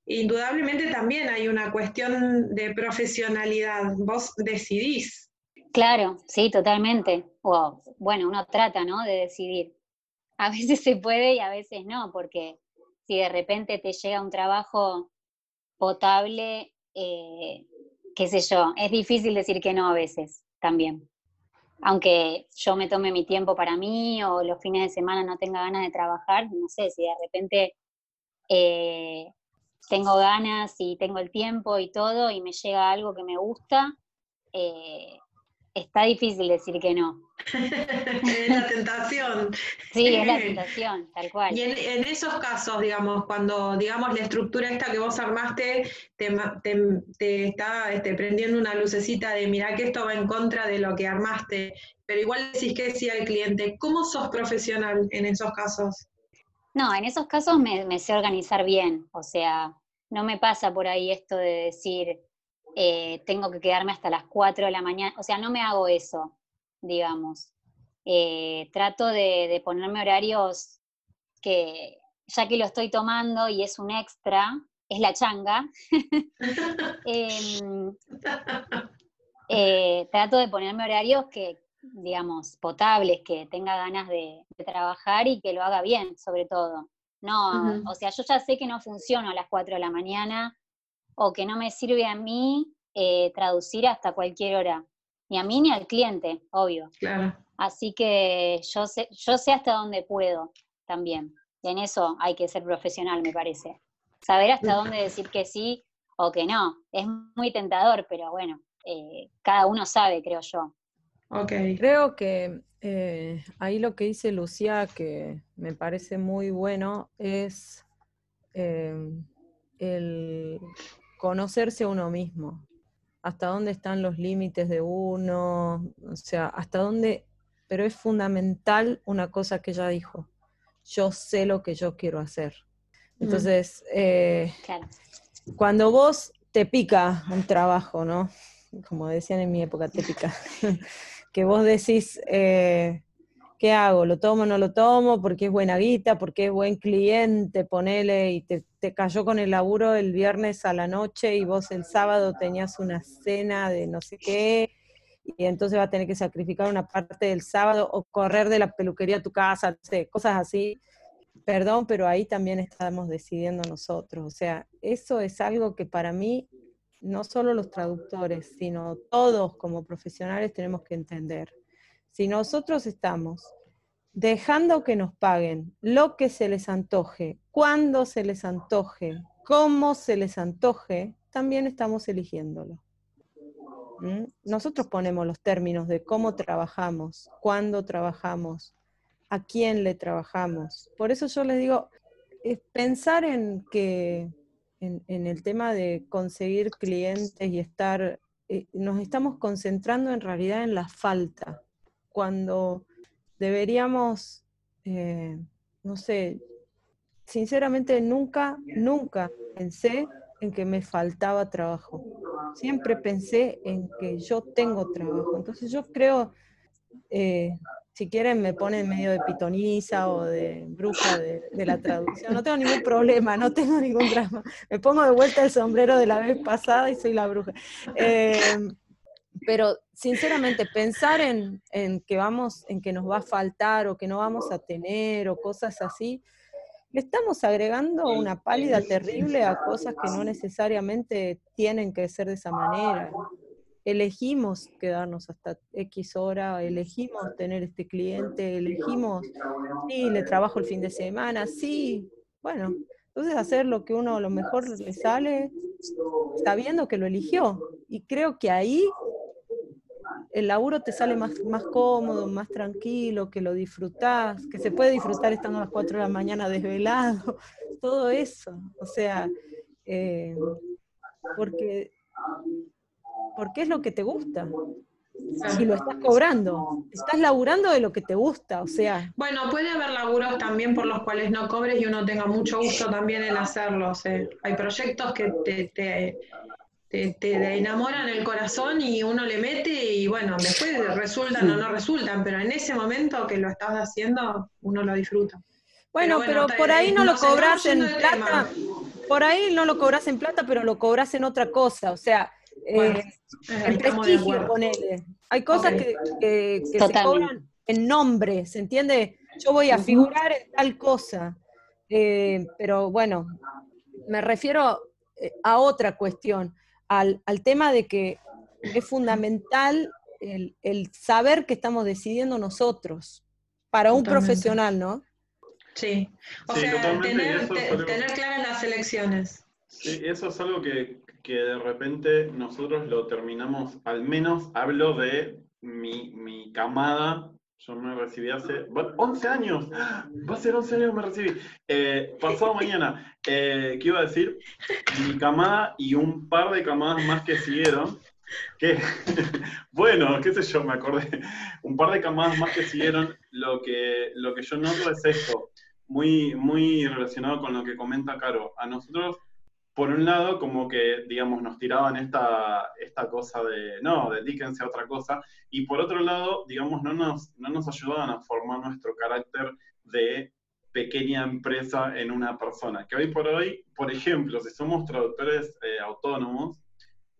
indudablemente también hay una cuestión de profesionalidad. Vos decidís. Claro, sí, totalmente. bueno, uno trata, ¿no? De decidir. A <laughs> veces se puede y a veces no, porque si de repente te llega un trabajo potable, eh, qué sé yo, es difícil decir que no a veces también. Aunque yo me tome mi tiempo para mí o los fines de semana no tenga ganas de trabajar, no sé, si de repente eh, tengo ganas y tengo el tiempo y todo y me llega algo que me gusta, eh, está difícil decir que no. es la tentación. <laughs> Sí, es la <laughs> tentación, tal cual. Y en, esos casos, digamos, cuando, digamos, la estructura esta que vos armaste te, está este, prendiendo una lucecita de, mira que esto va en contra de lo que armaste, pero igual decís que sí al cliente, ¿cómo sos profesional en esos casos? No, en esos casos me, me sé organizar bien, o sea, no me pasa por ahí esto de decir, eh, tengo que quedarme hasta las 4 de la mañana, o sea, no me hago eso, digamos. Eh, trato de, ponerme horarios que, ya que lo estoy tomando y es un extra, es la changa, <laughs> em, <laughs> eh, trato de ponerme horarios que, digamos, potables, que tenga ganas de, trabajar y que lo haga bien, sobre todo. No, o sea, yo ya sé que no funciono a las 4 de la mañana o que no me sirve a mí eh, traducir hasta cualquier hora, ni a mí ni al cliente, obvio. Claro. Así que yo sé, yo sé hasta dónde puedo también. Y en eso hay que ser profesional, me parece. Saber hasta dónde decir que sí o que no. Es muy tentador, pero bueno, eh, cada uno sabe, creo yo. Okay. Creo que eh, ahí lo que dice Lucía, que me parece muy bueno, es el conocerse a uno mismo, hasta dónde están los límites de uno, o sea, hasta dónde, pero es fundamental una cosa que ella dijo, yo sé lo que yo quiero hacer. Mm. Entonces, eh, cuando vos te pica un trabajo, ¿no? Como decían en mi época, te pica. <laughs> que vos decís, eh, ¿qué hago? ¿Lo tomo o no lo tomo? Porque es buena guita, porque es buen cliente, ponele, y te, cayó con el laburo el viernes a la noche y vos el sábado tenías una cena de no sé qué, y entonces va a tener que sacrificar una parte del sábado o correr de la peluquería a tu casa, no sé, cosas así. Perdón, pero ahí también estamos decidiendo nosotros. O sea, eso es algo que para mí no solo los traductores, sino todos como profesionales tenemos que entender. Si nosotros estamos dejando que nos paguen lo que se les antoje, cuando se les antoje, cómo se les antoje, también estamos eligiéndolo. ¿Mm? Nosotros ponemos los términos de cómo trabajamos, cuándo trabajamos, a quién le trabajamos. Por eso yo les digo, es pensar en que en, el tema de conseguir clientes y estar, eh, nos estamos concentrando en realidad en la falta, cuando deberíamos, eh, no sé, sinceramente nunca, nunca pensé en que me faltaba trabajo. Siempre pensé en que yo tengo trabajo. Entonces yo creo, eh, si quieren me ponen medio de pitoniza o de bruja de, la traducción. No tengo ningún problema, no tengo ningún drama. Me pongo de vuelta el sombrero de la vez pasada y soy la bruja. Em, pero sinceramente, pensar en, que vamos, en que nos va a faltar o que no vamos a tener o cosas así, le estamos agregando una pálida terrible a cosas que no necesariamente tienen que ser de esa manera elegimos quedarnos hasta X hora, elegimos tener este cliente, elegimos, sí, le trabajo el fin de semana, sí, bueno, entonces hacer lo que uno a lo mejor le sale, sabiendo que lo eligió. Y creo que ahí el laburo te sale más, más cómodo, más tranquilo, que lo disfrutás, que se puede disfrutar estando a las 4 de la mañana desvelado, <laughs> todo eso. O sea, eh, porque porque es lo que te gusta. Si lo estás cobrando, estás laburando de lo que te gusta, o sea. Bueno, puede haber laburos también por los cuales no cobres y uno tenga mucho gusto también en hacerlo. hay proyectos que te, enamoran el corazón y uno le mete y bueno, después resultan o no resultan, pero en ese momento que lo estás haciendo, uno lo disfruta. Bueno, pero, por ahí no lo cobras en plata, por ahí no lo cobras en plata, pero lo cobras en otra cosa, o sea, eh, el prestigio, ponele. Hay cosas que, se cobran en nombre, ¿se entiende? Yo voy a figurar en tal cosa. Eh, pero bueno, me refiero eh, a otra cuestión, al, tema de que es fundamental el, saber que estamos decidiendo nosotros, para un profesional, ¿no? Sí, o sea, tener, tener claras las elecciones. Sí, eso es algo que que de repente nosotros lo terminamos, al menos hablo de mi, camada, yo me recibí hace 11 años, va a ser 11 años que me recibí, eh, pasado <laughs> mañana, eh, ¿qué iba a decir? Mi camada y un par de camadas más que siguieron, que, <laughs> bueno, qué sé yo, me acordé, un par de camadas más que siguieron, lo que, lo que yo noto es esto, muy, muy relacionado con lo que comenta Caro, a nosotros por un lado, como que, digamos, nos tiraban esta, esta cosa de, no, dedíquense a otra cosa, y por otro lado, digamos, no nos, no nos ayudaban a formar nuestro carácter de pequeña empresa en una persona. Que hoy por hoy, por ejemplo, si somos traductores eh, autónomos,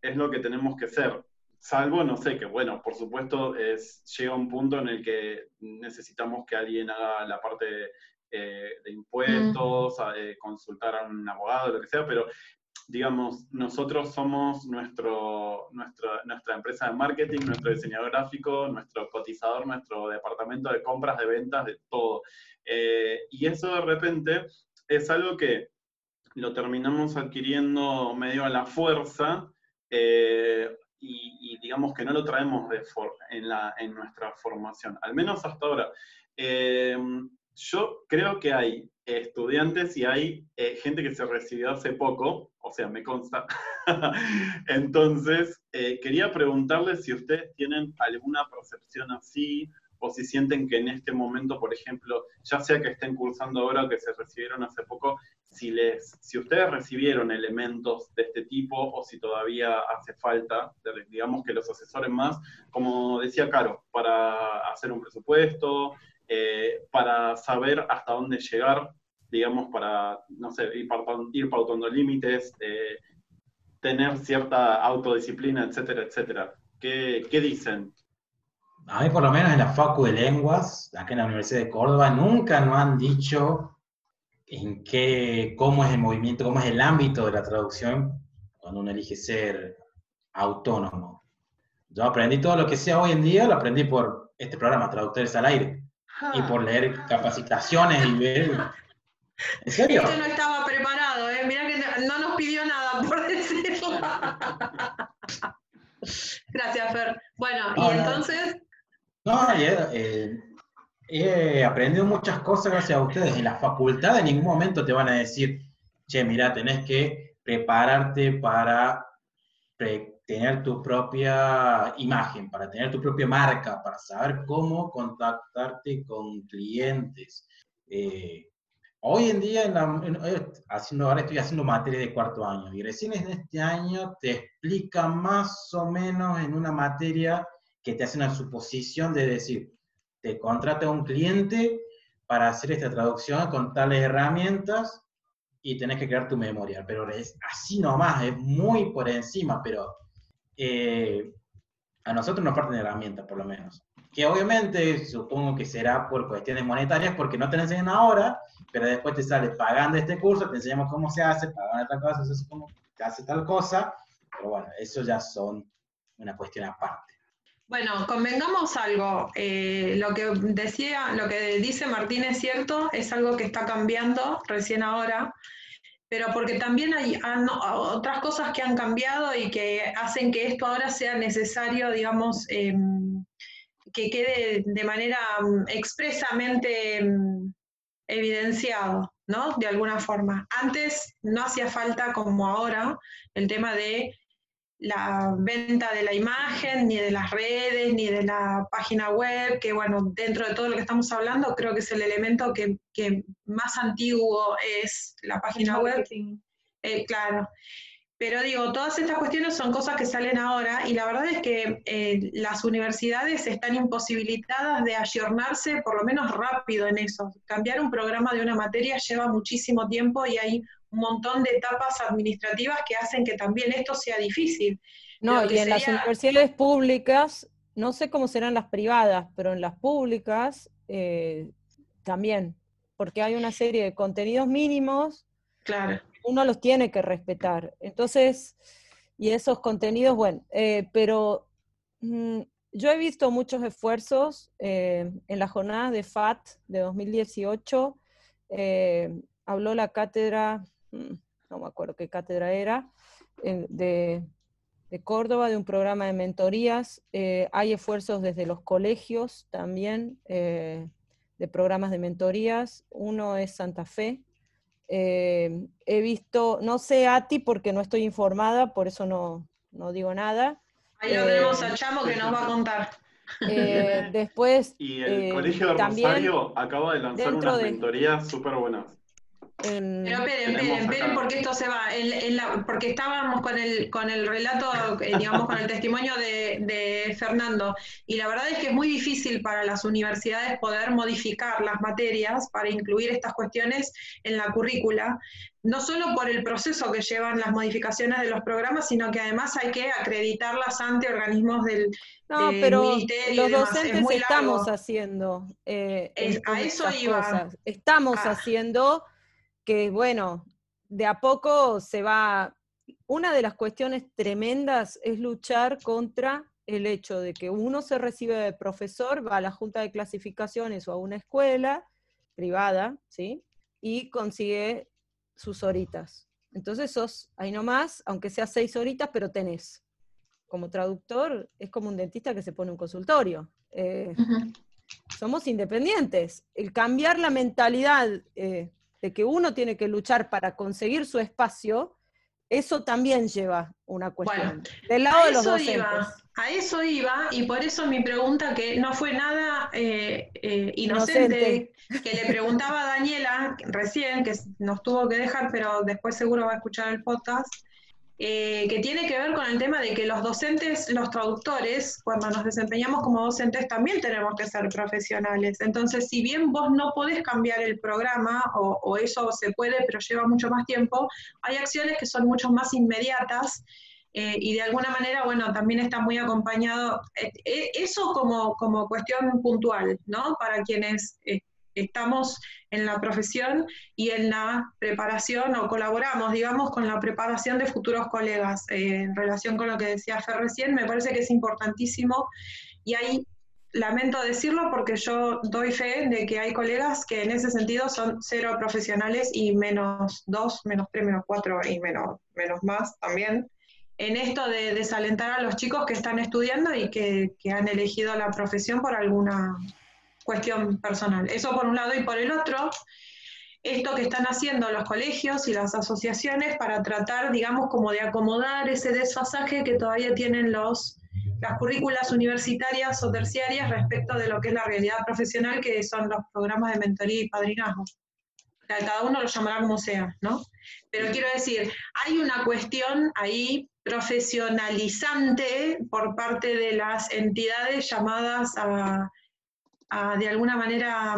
es lo que tenemos que ser. Salvo, no sé, que bueno, por supuesto es, llega un punto en el que necesitamos que alguien haga la parte eh, de impuestos, mm. consultar a un abogado, lo que sea, pero digamos, nosotros somos nuestro, nuestra empresa de marketing, nuestro diseñador gráfico, nuestro cotizador, nuestro departamento de compras, de ventas, de todo. Eh, y eso de repente es algo que lo terminamos adquiriendo medio a la fuerza eh, y, digamos que no lo traemos en, la, en nuestra formación, al menos hasta ahora. Yo creo que hay estudiantes y hay eh, gente que se recibió hace poco, o sea, me consta. <laughs> Entonces, eh, quería preguntarles si ustedes tienen alguna percepción así, o si sienten que en este momento, por ejemplo, ya sea que estén cursando ahora o que se recibieron hace poco, si, les, si ustedes recibieron elementos de este tipo o si todavía hace falta, digamos que los asesoren más, como decía Caro, para hacer un presupuesto, eh, para saber hasta dónde llegar, digamos, para, no sé, ir, pautando límites, eh, tener cierta autodisciplina, etcétera, etcétera. ¿Qué, ¿Qué, dicen? A mí, por lo menos en la Facu de Lenguas, acá en la Universidad de Córdoba, nunca nos han dicho en qué, cómo es el movimiento, cómo es el ámbito de la traducción cuando uno elige ser autónomo. Yo aprendí todo lo que sea hoy en día, lo aprendí por este programa, Traductores al Aire y por leer capacitaciones y ver. <laughs> ¿En serio? Este no estaba preparado, ¿eh? Mira que no nos pidió nada por decirlo. <laughs> Gracias, Fer. Bueno, y entonces. No, eh, he aprendido muchas cosas gracias a ustedes. En la facultad en ningún momento te van a decir, che, mira, tenés que prepararte para tener tu propia imagen, para tener tu propia marca, para saber cómo contactarte con clientes. Eh, hoy en día, eh, haciendo, ahora estoy haciendo materia de cuarto año y recién en este año te explica más o menos en una materia que te hace una suposición de decir, te contrata un cliente para hacer esta traducción con tales herramientas y tenés que crear tu memoria, pero es así nomás, es muy por encima, pero eh, a nosotros nos faltan herramientas, por lo menos. Que obviamente supongo que será por cuestiones monetarias, porque no te enseñan ahora, pero después te sale pagando este curso, te enseñamos cómo se hace, pagando otra cosa, se hace tal cosa, pero bueno, eso ya son una cuestión aparte. Bueno, convengamos algo. Eh, lo que decía, lo que dice Martín es cierto, es algo que está cambiando recién ahora pero porque también hay otras cosas que han cambiado y que hacen que esto ahora sea necesario, digamos, em, que quede de manera mm, expresamente mm, evidenciado, ¿no? De alguna forma. Antes no hacía falta como ahora el tema de la venta de la imagen, ni de las redes, ni de la página web, que bueno, dentro de todo lo que estamos hablando, creo que es el elemento que, más antiguo es la página web. Eh, claro. Pero digo, todas estas cuestiones son cosas que salen ahora y la verdad es que eh, las universidades están imposibilitadas de ayornarse por lo menos rápido en eso. Cambiar un programa de una materia lleva muchísimo tiempo y hay un montón de etapas administrativas que hacen que también esto sea difícil. No, y en las universidades públicas, no sé cómo serán las privadas, pero en las públicas eh, también, porque hay una serie de contenidos mínimos. Claro. Uno los tiene que respetar. Entonces, y esos contenidos, bueno, eh, pero mm, yo he visto muchos esfuerzos eh, en la jornada de FAT de 2018. habló la cátedra no me acuerdo qué cátedra era, de, Córdoba, de un programa de mentorías. Eh, hay esfuerzos desde los colegios también eh, de programas de mentorías. Uno es Santa Fe. Eh, he visto, no sé a ti porque no estoy informada, por eso no, digo nada. Ahí lo tenemos a Chamo que nos va a contar. después. <laughs> Y el Colegio de Rosario acaba de lanzar unas mentorías súper buenas. En... Pero esperen, esperen, esperen, porque esto se va. En- en la- porque estábamos con el, con el relato, eh, digamos, con el testimonio de, de Fernando. Y la verdad es que es muy difícil para las universidades poder modificar las materias para incluir estas cuestiones en la currícula. No solo por el proceso que llevan las modificaciones de los programas, sino que además hay que acreditarlas ante organismos del, No, del pero ministerio y los demás. Es docentes muy estamos haciendo eh, Es- a eso iba. Estamos Ah. haciendo que, bueno, de a poco se va. Una de las cuestiones tremendas es luchar contra el hecho de que uno se recibe de profesor, va a la junta de clasificaciones o a una escuela privada, ¿sí? Y consigue sus horitas. Entonces sos ahí nomás, aunque sea seis horitas, pero tenés. Como traductor, es como un dentista que se pone un consultorio. Eh, somos independientes. El cambiar la mentalidad eh, de que uno tiene que luchar para conseguir su espacio, eso también lleva una cuestión. Del lado A de los docentes. iba, a eso iba, y por eso mi pregunta, que no fue nada eh, eh, inocente, que le preguntaba a Daniela recién, que nos tuvo que dejar, pero después seguro va a escuchar el podcast, eh, que tiene que ver con el tema de que los docentes, los traductores, cuando nos desempeñamos como docentes, también tenemos que ser profesionales. Entonces, si bien vos no podés cambiar el programa, o, eso se puede, pero lleva mucho más tiempo, hay acciones que son mucho más inmediatas eh, y de alguna manera, bueno, también está muy acompañado, eh, eh, eso como, como cuestión puntual, ¿no? Para quienes estamos en la profesión y en la preparación o colaboramos, digamos, con la preparación de futuros colegas. Eh, en relación con lo que decía Fer recién, me parece que es importantísimo y ahí lamento decirlo porque yo doy fe de que hay colegas que en ese sentido son cero profesionales y menos dos, menos tres, menos cuatro y menos, menos más también en esto de desalentar a los chicos que están estudiando y que, que, han elegido la profesión por alguna cuestión personal. Eso por un lado y por el otro, esto que están haciendo los colegios y las asociaciones para tratar, digamos, como de acomodar ese desfasaje que todavía tienen los, las currículas universitarias o terciarias respecto de lo que es la realidad profesional, que son los programas de mentoría y padrinazgo. Cada uno lo llamará como sea, ¿no? Pero quiero decir, hay una cuestión ahí profesionalizante por parte de las entidades llamadas a, de alguna manera,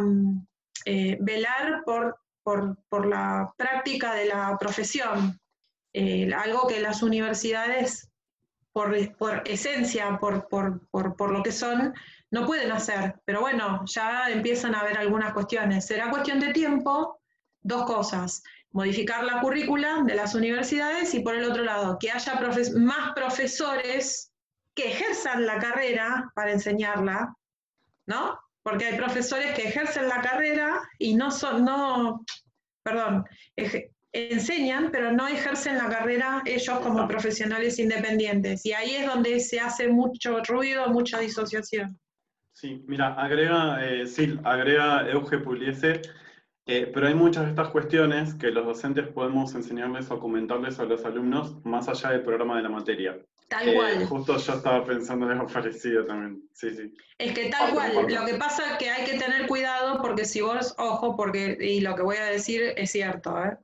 eh, velar por, por, por, la práctica de la profesión. Eh, algo que las universidades, por, por esencia, por, por, lo que son, no pueden hacer. Pero bueno, ya empiezan a haber algunas cuestiones. Será cuestión de tiempo, dos cosas modificar la currícula de las universidades y por el otro lado, que haya más profesores que ejerzan la carrera para enseñarla, ¿no? Porque hay profesores que ejercen la carrera y no son, no, perdón, enseñan, pero no ejercen la carrera ellos como profesionales independientes. Y ahí es donde se hace mucho ruido, mucha disociación. Sí, mira, agrega, eh, Sil, agrega Euge Puliese, eh, pero hay muchas de estas cuestiones que los docentes podemos enseñarles o comentarles a los alumnos más allá del programa de la materia. Tal eh, cual. Justo yo estaba pensando en algo <laughs> parecido también. Sí, sí. Es que tal cual, lo que pasa es que hay que tener cuidado porque si vos, ojo, porque, y lo que voy a decir es cierto, ¿eh?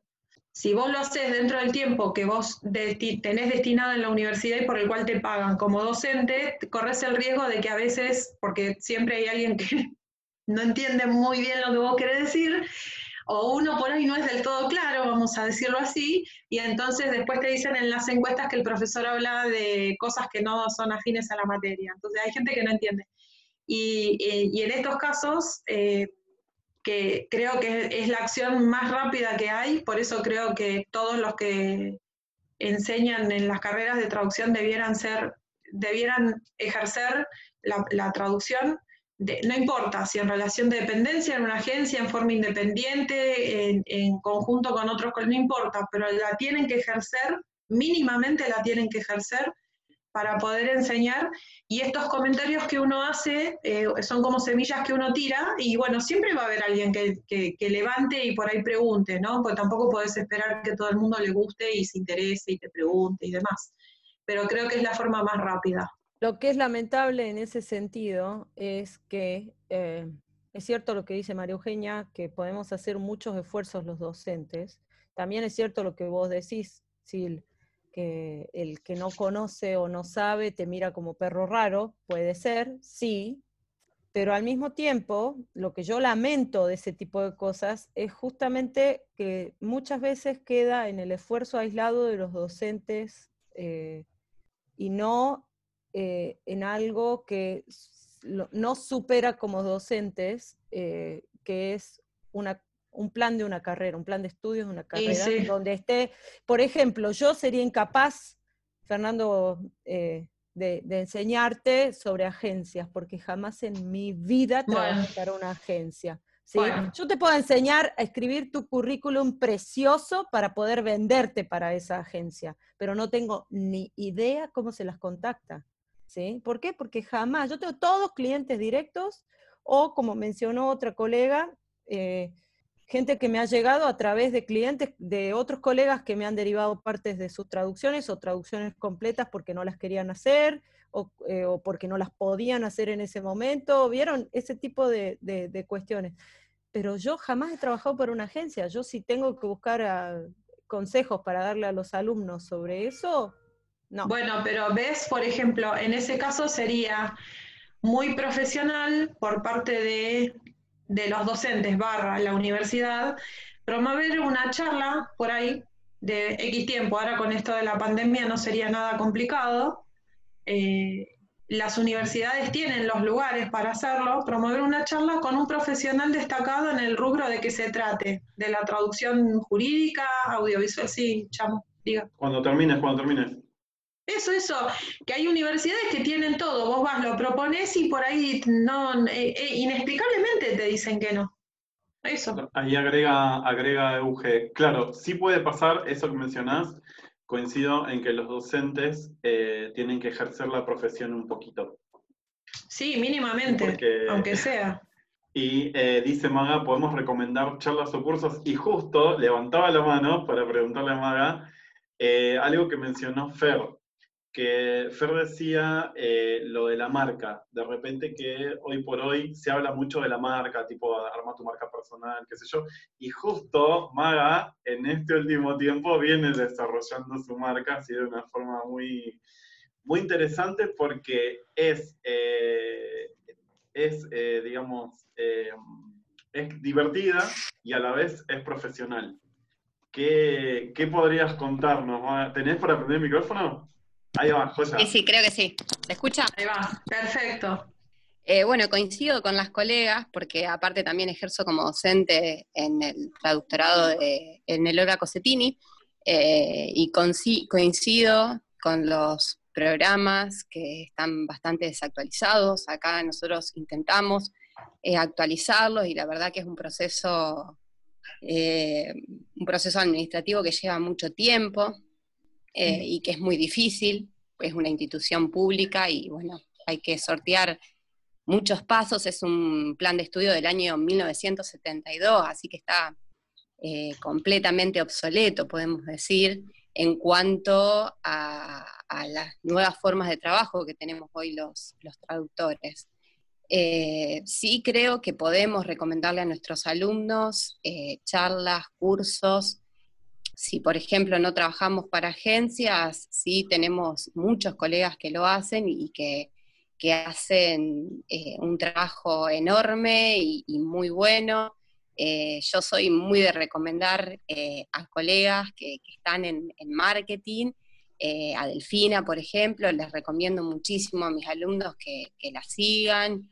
si vos lo haces dentro del tiempo que vos de tenés destinado en la universidad y por el cual te pagan como docente, corres el riesgo de que a veces, porque siempre hay alguien que <laughs> no entiende muy bien lo que vos querés decir, o uno por ahí no es del todo claro, vamos a decirlo así, y entonces después te dicen en las encuestas que el profesor habla de cosas que no son afines a la materia. Entonces hay gente que no entiende. Y, y, en estos casos, eh, que creo que es la acción más rápida que hay, por eso creo que todos los que enseñan en las carreras de traducción debieran ser, debieran ejercer la traducción no importa si en relación de dependencia, en una agencia, en forma independiente, en, en, conjunto con otros, no importa, pero la tienen que ejercer, mínimamente la tienen que ejercer para poder enseñar. Y estos comentarios que uno hace eh, son como semillas que uno tira y bueno, siempre va a haber alguien que, que, que, levante y por ahí pregunte, ¿no? Porque tampoco podés esperar que todo el mundo le guste y se interese y te pregunte y demás. Pero creo que es la forma más rápida. Lo que es lamentable en ese sentido es que eh, es cierto lo que dice María Eugenia, que podemos hacer muchos esfuerzos los docentes. También es cierto lo que vos decís, Sil, que el que no conoce o no sabe te mira como perro raro, puede ser, sí, pero al mismo tiempo, lo que yo lamento de ese tipo de cosas es justamente que muchas veces queda en el esfuerzo aislado de los docentes eh, y no eh, en algo que no supera como docentes, eh, que es una, un plan de una carrera, un plan de estudios de una carrera, donde esté, por ejemplo, yo sería incapaz, Fernando, eh, de, enseñarte sobre agencias, porque jamás en mi vida trabajé para una agencia. ¿sí? Yo te puedo enseñar a escribir tu currículum precioso para poder venderte para esa agencia, pero no tengo ni idea cómo se las contacta. ¿Sí? ¿Por qué? Porque jamás, yo tengo todos clientes directos o como mencionó otra colega, eh, gente que me ha llegado a través de clientes de otros colegas que me han derivado partes de sus traducciones o traducciones completas porque no las querían hacer o, eh, porque no las podían hacer en ese momento, vieron ese tipo de, cuestiones. Pero yo jamás he trabajado para una agencia, yo sí tengo que buscar ah, consejos para darle a los alumnos sobre eso, bueno, pero ves, por ejemplo, en ese caso sería muy profesional por parte de, los docentes barra la universidad promover una charla por ahí de X tiempo. Ahora con esto de la pandemia no sería nada complicado. Eh, las universidades tienen los lugares para hacerlo, promover una charla con un profesional destacado en el rubro de que se trate, de la traducción jurídica, audiovisual, sí, chamo, diga. Cuando termines, cuando termines. Eso, eso, que hay universidades que tienen todo, vos vas, lo propones y por ahí no, eh, eh, inexplicablemente te dicen que no. Eso. Ahí agrega, agrega Euge, claro, sí puede pasar eso que mencionás, coincido en que los docentes eh, tienen que ejercer la profesión un poquito. Sí, mínimamente, aunque sea. <laughs> Y dice Maga, podemos recomendar charlas o cursos, y justo levantaba la mano para preguntarle a Maga algo que mencionó Fer, que Fer decía eh, lo de la marca, de repente que hoy por hoy se habla mucho de la marca, tipo arma tu marca personal, qué sé yo, y justo Maga en este último tiempo viene desarrollando su marca así de una forma muy, muy interesante porque es, eh, es eh, digamos, es divertida y a la vez es profesional. ¿Qué, ¿Qué podrías contarnos? ¿Tenés para aprender el micrófono? Ahí va, Joya. Sí, sí, creo que sí. ¿Se escucha? Ahí va, perfecto. Eh, bueno, coincido con las colegas, porque aparte también ejerzo como docente en el traductorado de, en el Olga Cosetini, eh, y coincido con los programas que están bastante desactualizados. Acá nosotros intentamos eh, actualizarlos y la verdad que es un proceso, un proceso administrativo que lleva mucho tiempo. Eh, y que es muy difícil, es una institución pública y bueno, hay que sortear muchos pasos, es un plan de estudio del año 1972, así que está eh, completamente obsoleto, podemos decir, en cuanto a, las nuevas formas de trabajo que tenemos hoy los, los traductores. Eh, sí creo que podemos recomendarle a nuestros alumnos charlas, cursos, si, por ejemplo, no trabajamos para agencias, sí tenemos muchos colegas que lo hacen y que, hacen eh, un trabajo enorme y, muy bueno. Eh, yo soy muy de recomendar eh, a colegas que, están en, marketing, a Delfina, por ejemplo, les recomiendo muchísimo a mis alumnos que, la sigan,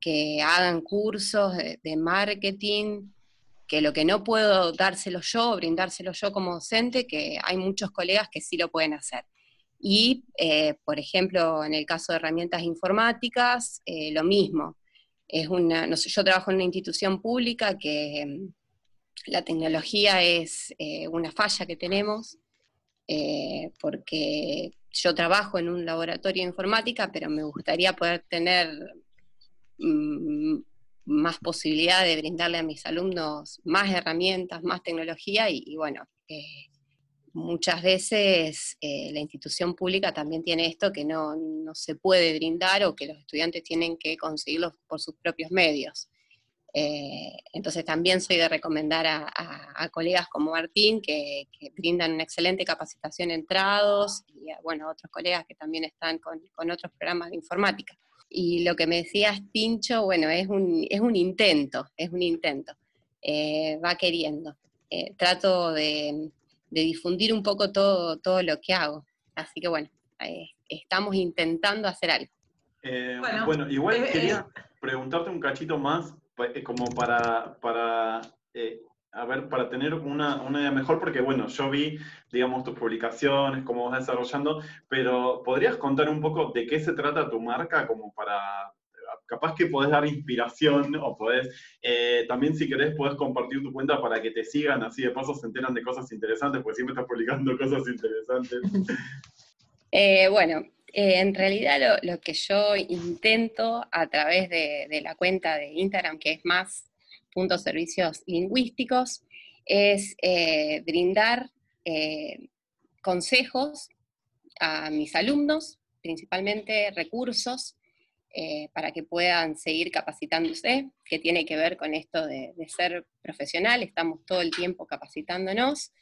que hagan cursos de marketing, que lo que no puedo dárselo yo, brindárselo yo como docente, que hay muchos colegas que sí lo pueden hacer. Y, eh, por ejemplo, en el caso de herramientas informáticas, eh, lo mismo. Es una, no sé, yo trabajo en una institución pública que mm, la tecnología es eh, una falla que tenemos, porque yo trabajo en un laboratorio de informática, pero me gustaría poder tener mm, más posibilidad de brindarle a mis alumnos más herramientas, más tecnología y, bueno, eh, muchas veces eh, la institución pública también tiene esto que no, se puede brindar o que los estudiantes tienen que conseguirlo por sus propios medios. Eh, entonces también soy de recomendar a, colegas como Martín que, brindan una excelente capacitación en trados y bueno, otros colegas que también están con, otros programas de informática. Y lo que me decías, Tincho, bueno, es un, es un intento, es un intento. Eh, va queriendo. Eh, trato de, difundir un poco todo, todo lo que hago. Así que bueno, estamos intentando hacer algo. bueno, igual quería preguntarte un cachito más eh, como para, para eh, a ver, para tener una, una, idea mejor, porque bueno, yo vi, digamos, tus publicaciones, cómo vas desarrollando, pero ¿podrías contar un poco de qué se trata tu marca como para, capaz que podés dar inspiración o podés, eh, también si querés, podés compartir tu cuenta para que te sigan, así de paso se enteran de cosas interesantes, porque siempre estás publicando <laughs> cosas interesantes. bueno, eh, en realidad lo, que yo intento a través de, la cuenta de Instagram, que es más puntos servicios lingüísticos, es eh, brindar eh, consejos a mis alumnos, principalmente recursos para que puedan seguir capacitándose, que tiene que ver con esto de ser profesional, estamos todo el tiempo capacitándonos,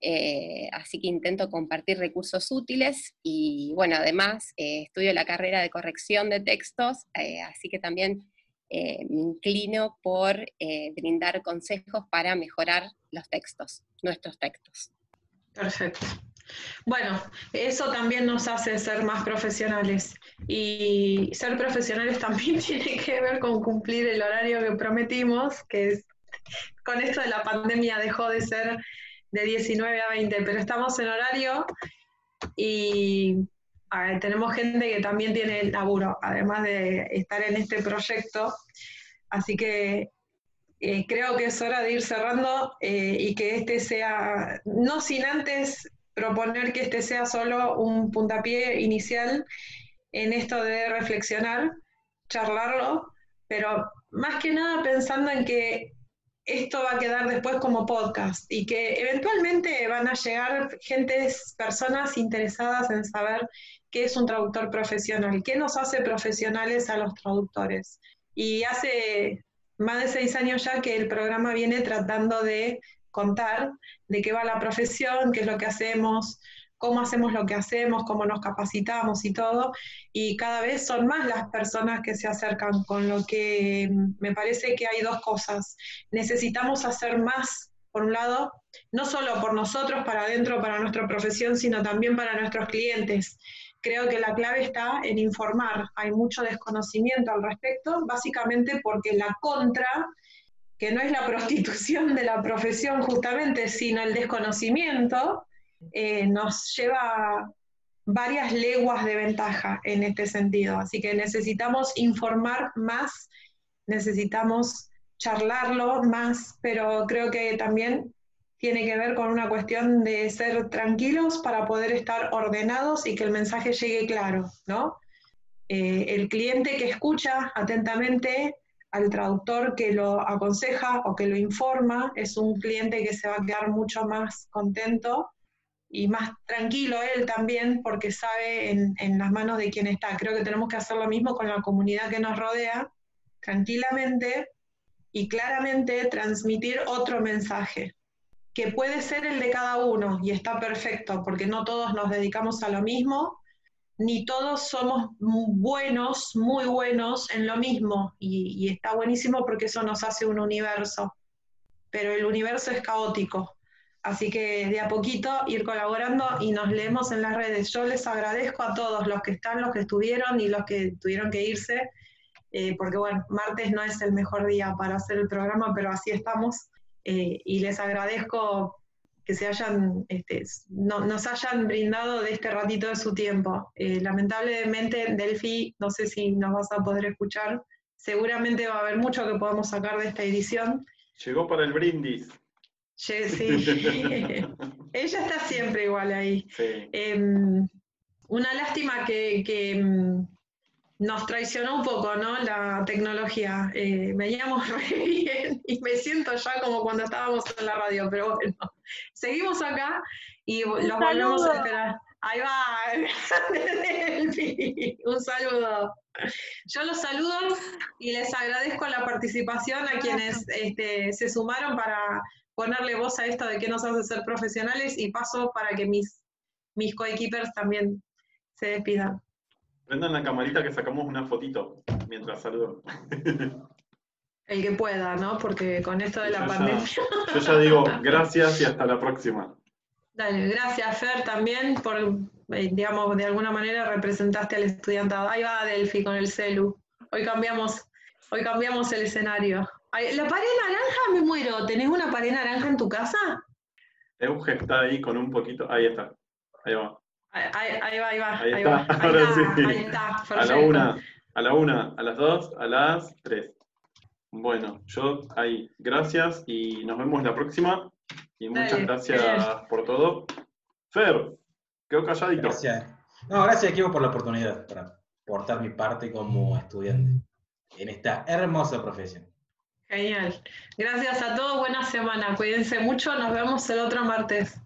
eh, así que intento compartir recursos útiles y bueno, además eh, estudio la carrera de corrección de textos, eh, así que también me inclino por brindar consejos para mejorar los textos, nuestros textos. Perfecto. Bueno, eso también nos hace ser más profesionales y ser profesionales <laughs> también tiene que ver con cumplir el horario que prometimos, que con esto de la pandemia dejó de ser de 19 a 20, pero estamos en horario y tenemos gente que también tiene el laburo, además de estar en este proyecto. Así que eh, creo que es hora de ir cerrando eh, y que este sea, no sin antes proponer que este sea solo un puntapié inicial en esto de reflexionar, charlarlo, pero más que nada pensando en que esto va a quedar después como podcast y que eventualmente van a llegar gentes, personas interesadas en saber qué es un traductor profesional, qué nos hace profesionales a los traductores. Y hace más de seis años ya que el programa viene tratando de contar de qué va la profesión, qué es lo que hacemos, cómo hacemos lo que hacemos, cómo nos capacitamos y todo, y cada vez son más las personas que se acercan, con lo que mm, me parece que hay dos cosas. Necesitamos hacer más, por un lado, no solo por nosotros, para adentro, para nuestra profesión, sino también para nuestros clientes. Creo que la clave está en informar. Hay mucho desconocimiento al respecto, básicamente porque la contra que no es la <laughs> prostitución de la profesión justamente, sino el desconocimiento, eh, nos lleva varias leguas de ventaja en este sentido. Así que necesitamos informar más, necesitamos charlarlo más, pero creo que también tiene que ver con una cuestión de ser tranquilos para poder estar ordenados y que el mensaje llegue claro, ¿no? Eh, el cliente que escucha atentamente al traductor que lo aconseja o que lo informa es un cliente que se va a quedar mucho más contento y más tranquilo él también porque sabe en, las manos de quien está. Creo que tenemos que hacer lo mismo con la comunidad que nos rodea, tranquilamente y claramente transmitir otro mensaje, que puede ser el de cada uno y está perfecto porque no todos nos dedicamos a lo mismo, ni todos somos buenos, muy buenos en lo mismo y, y está buenísimo porque eso nos hace un universo, pero el universo es caótico Así que de a poquito ir colaborando y nos leemos en las redes. Yo les agradezco a todos los que están, los que estuvieron y los que tuvieron que irse, eh, porque bueno, martes no es el mejor día para hacer el programa, pero así estamos. Eh, y les agradezco que se hayan, este, nos hayan brindado de este ratito de su tiempo. Eh, lamentablemente, Delphi, no sé si nos vas a poder escuchar. Seguramente va a haber mucho que podamos sacar de esta edición. Llegó para el brindis. <laughs> Sí, <laughs> ella está siempre igual ahí. Em, una lástima que, em, nos traicionó un poco, ¿no? La tecnología. Eh, veníamos <laughs> re bien y me siento ya como cuando estábamos en la radio, pero bueno, seguimos acá y los volvemos a esperar. Ahí va, un saludo. Yo los saludo y les agradezco la participación a quienes este, se sumaron para ponerle voz a esto de qué nos hace ser profesionales y paso para que mis, mis coequippers también se despidan. Prendan la camarita que sacamos una fotito mientras saludo. <laughs> El que pueda, ¿no? Porque con esto de la ya- pandemia. Yo ya digo gracias y hasta la próxima. Dale, gracias Fer también por, eh, digamos, de alguna manera representaste al estudiantado. Ahí va Delphi con el celu. Hoy cambiamos, hoy cambiamos el escenario. Ay, la pared naranja me muero. ¿Tenés una pared naranja en tu casa? Euge está ahí con un poquito. Ahí está. Ahí va. Ahí, ahí- ahí va, ahí va. Ahí Ahí, está, va. <laughs> Ahí ahora está, sí. ahí está, A la una, a la una, a las dos, a las tres. Bueno, yo ahí. Gracias y nos vemos la próxima. Y muchas Dale, gracias genial. por todo. Fer, quedó calladito. Gracias. No, gracias equipo por la oportunidad para aportar mi parte como estudiante en esta hermosa profesión. Genial. Gracias a todos. Buena semana. Cuídense mucho. Nos vemos el otro martes.